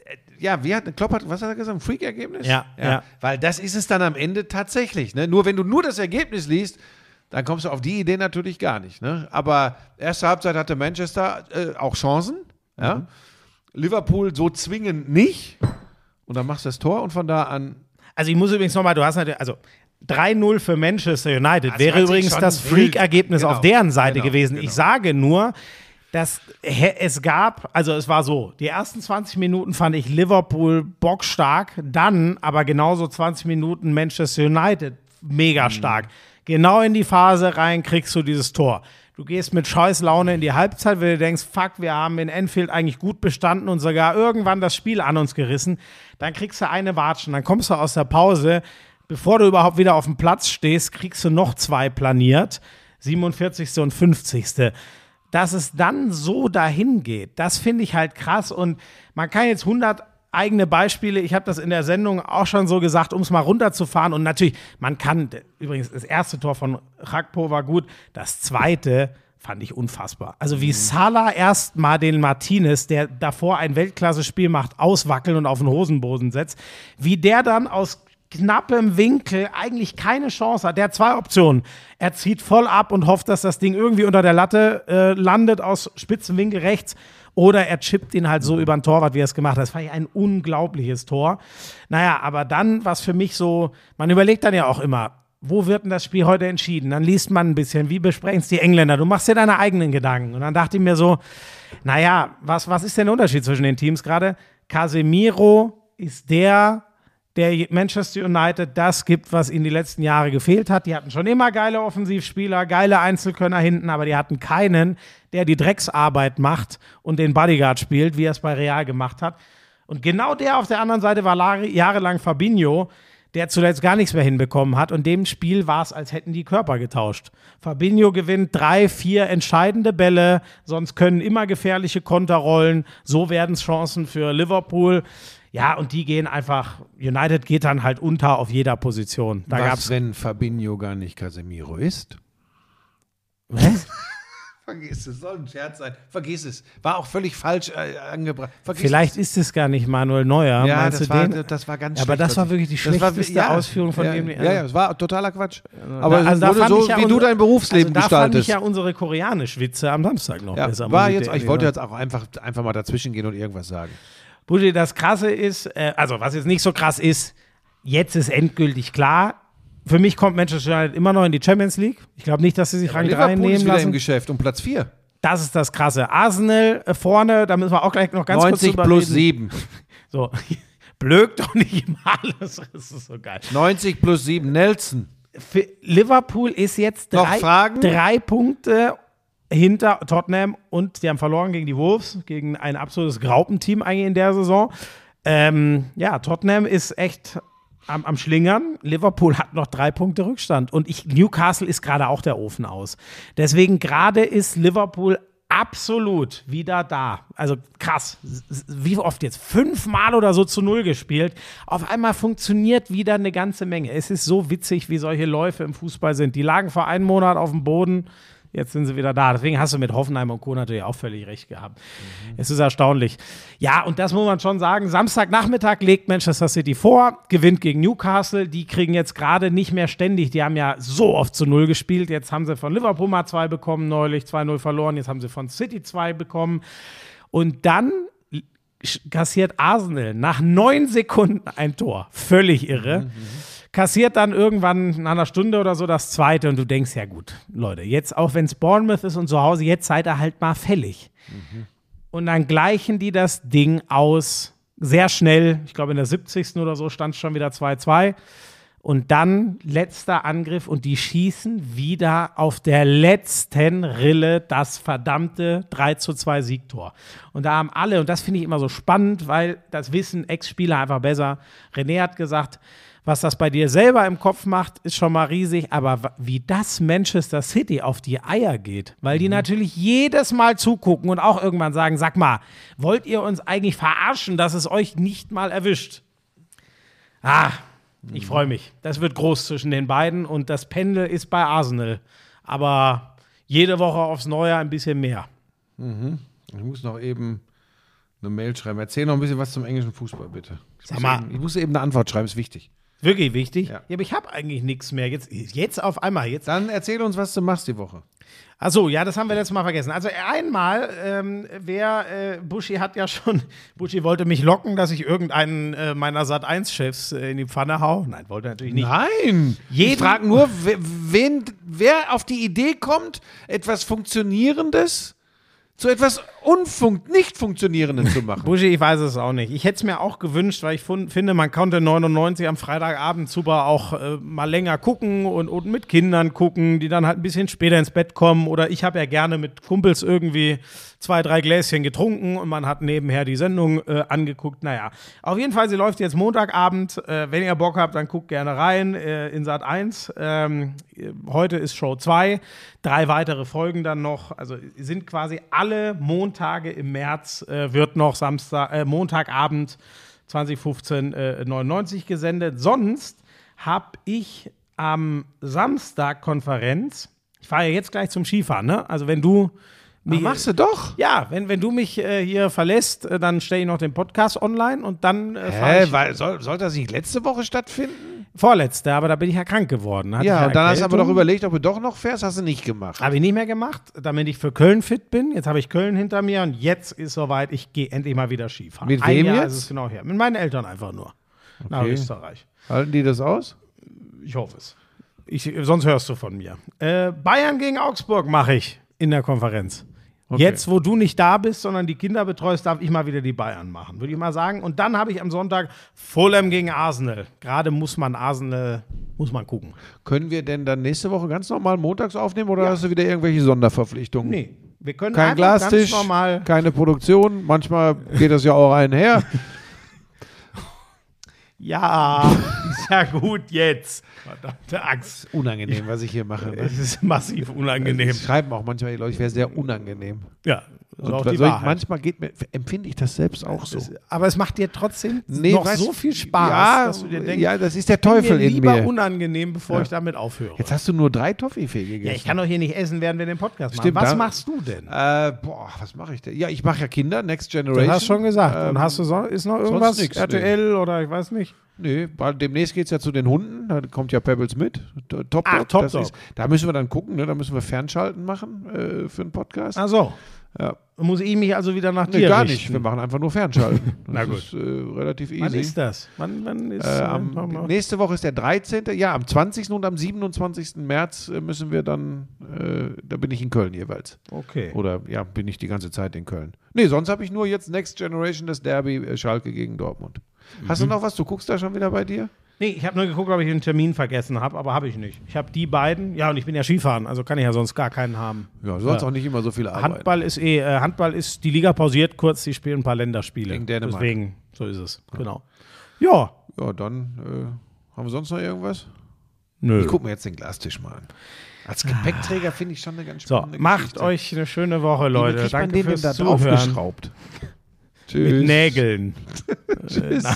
äh, ja, wie hat Klopp hat, was hat er gesagt, ein Freak-Ergebnis? Ja, ja. Weil das ist es dann am Ende tatsächlich. Ne? Nur wenn du nur das Ergebnis liest, dann kommst du auf die Idee natürlich gar nicht. Ne? Aber erste Halbzeit hatte Manchester äh, auch Chancen. Ja? Mhm. Liverpool so zwingend nicht. Und dann machst du das Tor und von da an. Also ich muss übrigens nochmal, du hast natürlich, also 3-0 für Manchester United Das wäre übrigens das. Freak-Ergebnis Genau, auf deren Seite genau, gewesen. genau. Ich sage nur, dass es gab, also es war so, die ersten 20 Minuten fand ich Liverpool bockstark, dann aber genauso 20 Minuten Manchester United mega stark. Genau in die Phase rein kriegst du dieses Tor. Du gehst mit scheiß Laune in die Halbzeit, weil du denkst, fuck, wir haben in Enfield eigentlich gut bestanden und sogar irgendwann das Spiel an uns gerissen. Dann kriegst du eine Watschen, dann kommst du aus der Pause. Bevor du überhaupt wieder auf dem Platz stehst, kriegst du noch zwei planiert. 47. und 50. Dass es dann so dahin geht, das finde ich halt krass. Und man kann jetzt 100 eigene Beispiele, ich habe das in der Sendung auch schon so gesagt, um es mal runterzufahren. Und natürlich, man kann, übrigens, das erste Tor von Rakpo war gut, das zweite fand ich unfassbar. Also wie Salah erst mal den Martinez, der davor ein Weltklasse-Spiel macht, auswackeln und auf den Hosenboden setzt, wie der dann aus knappem Winkel eigentlich keine Chance hat. Der hat zwei Optionen. Er zieht voll ab und hofft, dass das Ding irgendwie unter der Latte äh, landet aus spitzen Winkel rechts. Oder er chippt ihn halt so über den Torwart, wie er es gemacht hat. Das fand ich ein unglaubliches Tor. Naja, aber dann, was für mich so, man überlegt dann ja auch immer, wo wird denn das Spiel heute entschieden? Dann liest man ein bisschen, wie besprechen es die Engländer? Du machst dir deine eigenen Gedanken. Und dann dachte ich mir so, naja, was, was ist denn der Unterschied zwischen den Teams gerade? Casemiro ist der, der Manchester United das gibt, was ihnen die letzten Jahre gefehlt hat. Die hatten schon immer geile Offensivspieler, geile Einzelkönner hinten, aber die hatten keinen, der die Drecksarbeit macht und den Bodyguard spielt, wie er es bei Real gemacht hat. Und genau der auf der anderen Seite war la- jahrelang Fabinho, der zuletzt gar nichts mehr hinbekommen hat. Und dem Spiel war es, als hätten die Körper getauscht. Fabinho gewinnt drei, vier entscheidende Bälle, sonst können immer gefährliche Konter rollen. So werden es Chancen für Liverpool. Ja, und die gehen einfach, United geht dann halt unter auf jeder Position. Da was, gab's. wenn Fabinho gar nicht Casemiro ist? Was? Vergiss es, soll ein Scherz sein. Vergiss es. War auch völlig falsch äh, angebracht. Vergiss Vielleicht ist es gar nicht Manuel Neuer. Ja, Meinst das war, den? das war ganz Ja, aber das war ich- wirklich die das war- schlechteste Ausführung von ja, dem. Ja, ja, es war totaler Quatsch. Aber Da- es da wurde fand so, ja wie du dein Berufsleben also da fand ich gestaltest. ja unsere Koreanisch-Witze am Samstag noch Ja, besser. war jetzt, ich wollte jetzt auch einfach, einfach mal dazwischen gehen und irgendwas sagen. Buschi, das Krasse ist, äh, also was jetzt nicht so krass ist, jetzt ist endgültig klar. Für mich kommt Manchester United immer noch in die Champions League. Ich glaube nicht, dass sie sich Rang 3 Liverpool ist nehmen wieder im lassen. Geschäft um Platz 4. Das ist das Krasse. Arsenal äh, vorne, da müssen wir auch gleich noch ganz kurz 90 drüber plus reden. 7. So, blöd doch nicht immer alles. Das ist so geil. 90 plus 7. Nelson. Für Liverpool ist jetzt drei, drei Punkte hinter Tottenham und die haben verloren gegen die Wolves, gegen ein absolutes Graupenteam eigentlich in der Saison. Ähm, ja, Tottenham ist echt am, am Schlingern. Liverpool hat noch drei Punkte Rückstand und ich, Newcastle ist gerade auch der Ofen aus. Deswegen gerade ist Liverpool absolut wieder da. Also krass. Wie oft jetzt? Fünfmal oder so zu Null gespielt. Auf einmal funktioniert wieder eine ganze Menge. Es ist so witzig, wie solche Läufe im Fußball sind. Die lagen vor einem Monat auf dem Boden. Jetzt sind sie wieder da. Deswegen hast du mit Hoffenheim und Co. natürlich auch völlig recht gehabt. Es ist erstaunlich. Ja, und das muss man schon sagen. Samstagnachmittag legt Manchester City vor, gewinnt gegen Newcastle. Die kriegen jetzt gerade nicht mehr ständig. Die haben ja so oft zu Null gespielt. Jetzt haben sie von Liverpool mal zwei bekommen, neulich 2-0 verloren. Jetzt haben sie von City zwei bekommen. Und dann kassiert Arsenal nach neun Sekunden ein Tor. Völlig irre. Kassiert dann irgendwann nach einer Stunde oder so das zweite und du denkst, ja gut, Leute, jetzt auch wenn es Bournemouth ist und zu Hause, jetzt seid ihr halt mal fällig. Und dann gleichen die das Ding aus. Sehr schnell, ich glaube in der 70. oder so stand es schon wieder 2-2. Und dann letzter Angriff und die schießen wieder auf der letzten Rille das verdammte 3 zu 2 Siegtor. Und da haben alle, und das finde ich immer so spannend, weil das wissen Ex-Spieler einfach besser. René hat gesagt, was das bei dir selber im Kopf macht, ist schon mal riesig, aber wie das Manchester City auf die Eier geht, weil die natürlich jedes Mal zugucken und auch irgendwann sagen, sag mal, wollt ihr uns eigentlich verarschen, dass es euch nicht mal erwischt? Ah, ich freue mich. Das wird groß zwischen den beiden und das Pendel ist bei Arsenal. Aber jede Woche aufs Neue ein bisschen mehr. Ich muss noch eben eine Mail schreiben. Erzähl noch ein bisschen was zum englischen Fußball, bitte. Ich, Sag muss, mal. eben, ich muss eben eine Antwort schreiben, ist wichtig. Wirklich wichtig. Ja. Ja, aber ich habe eigentlich nichts mehr. Jetzt, jetzt auf einmal. Jetzt. Dann erzähl uns, was du machst die Woche. Achso, ja, das haben wir letztes Mal vergessen. Also einmal, ähm, wer, äh, Buschi hat ja schon, Buschi wollte mich locken, dass ich irgendeinen äh, meiner Sat1-Chefs äh, in die Pfanne hau. Nein, wollte er natürlich nicht. Nein! Ich Jeden- frage nur, wen, wer auf die Idee kommt, etwas Funktionierendes zu etwas unfunk nicht Funktionierenden zu machen. Buschi, ich weiß es auch nicht. Ich hätte es mir auch gewünscht, weil ich finde, man konnte 99 am Freitagabend super auch äh, mal länger gucken und, und mit Kindern gucken, die dann halt ein bisschen später ins Bett kommen. Oder ich habe ja gerne mit Kumpels irgendwie zwei, drei Gläschen getrunken und man hat nebenher die Sendung äh, angeguckt. Naja, auf jeden Fall, sie läuft jetzt Montagabend. Äh, wenn ihr Bock habt, dann guckt gerne rein äh, in Sat 1. Ähm, äh, heute ist Show 2. Drei weitere Folgen dann noch. Also sind quasi alle Montage im März, äh, wird noch Samstag, äh, Montagabend 2015 äh, 99 gesendet. Sonst habe ich am Samstag Konferenz. Ich fahre ja jetzt gleich zum Skifahren, ne? Also wenn du Ach, machst du doch. ja, wenn, wenn du mich äh, hier verlässt, äh, dann stelle ich noch den Podcast online und dann äh, Hä, weil, soll, soll das nicht letzte Woche stattfinden? vorletzte, aber da bin ich ja krank geworden. Hatte ja, und dann hast du aber doch überlegt, ob du doch noch fährst, hast du nicht gemacht. Habe ich nicht mehr gemacht, damit ich für Köln fit bin. Jetzt habe ich Köln hinter mir und jetzt ist soweit, ich gehe endlich mal wieder Skifahren. Mit Ein wem Jahr jetzt? ist es genau her. Mit meinen Eltern einfach nur. Nach Okay. Österreich. Halten die das aus? Ich hoffe es. Ich, sonst hörst du von mir. Äh, Bayern gegen Augsburg mache ich in der Konferenz. Jetzt, wo du nicht da bist, sondern die Kinder betreust, darf ich mal wieder die Bayern machen, würde ich mal sagen. Und dann habe ich am Sonntag Fulham gegen Arsenal. Gerade muss man Arsenal, muss man gucken. Können wir denn dann nächste Woche ganz normal montags aufnehmen oder hast du wieder irgendwelche Sonderverpflichtungen? Nee, wir können Kein Glastisch, ganz normal. keine Produktion. Manchmal geht das ja auch einher. Ja, ist ja gut jetzt. Verdammte Axt. Unangenehm, was ich hier mache. Ne? Es ist massiv unangenehm. Es schreiben auch manchmal die Leute, ich wäre sehr unangenehm. Ja, auch Und Wahrheit. manchmal geht mir, empfinde ich das selbst auch so. Aber es macht dir trotzdem Nee, noch weißt- so viel Spaß, ja, dass du dir denkst, ja, das ist der Teufel mir in lieber mir. unangenehm, bevor Ja. ich damit aufhöre. Jetzt hast du nur drei Toffifee gegessen. ja, ich kann doch hier nicht essen, während wir den Podcast machen. Stimmt, Was da- machst du denn? Äh, boah, was mache ich denn? Ja, ich mache ja Kinder, Next Du Generation. hast schon gesagt. Ähm, Und hast du so, ist noch irgendwas? nix, nee. RTL oder ich weiß nicht. Nee, bald demnächst geht es ja zu den Hunden. Da kommt ja Pebbles mit. Top Ah, Dog. Top das Dog. Ist, da müssen wir dann gucken. Ne? Da müssen wir Fernschalten machen äh, für einen Podcast. Ach so. Ja. Muss ich mich also wieder nach Nee, dir gar nicht. Wir machen einfach nur Fernschalten. Das Na gut. ist äh, relativ easy. Wann ist das? Wann, wann ist Äh, äh, am, nächste Woche ist der 13. Ja, am 20. und am 27. März äh, müssen wir dann, äh, da bin ich in Köln jeweils. Okay. Oder ja, bin ich die ganze Zeit in Köln. Nee, sonst habe ich nur jetzt Next Generation, das Derby äh, Schalke gegen Dortmund. Hast Mhm. du noch was? Du guckst da schon wieder bei dir? Nee, ich habe nur geguckt, ob ich einen Termin vergessen habe, aber habe ich nicht. Ich habe die beiden. Ja, und ich bin ja Skifahren, also kann ich ja sonst gar keinen haben. Ja, du sollst Ja. auch nicht immer so viel arbeiten. Handball ist eh, äh, Handball ist, die Liga pausiert kurz, die spielen ein paar Länderspiele. Gegen Dänemark. Deswegen, so ist es. Genau. Ja. Ja, dann äh, haben wir sonst noch irgendwas? Nö. Ich gucke mir jetzt den Glastisch mal an. Als Gepäckträger finde ich schon eine ganz So, spannende macht Geschichte. euch eine schöne Woche, Wie Leute. man Danke den fürs da Zuhören. Tschüss. Mit Nägeln. Äh, na,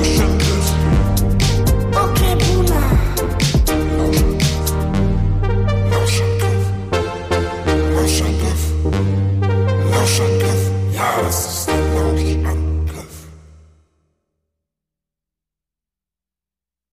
ocean.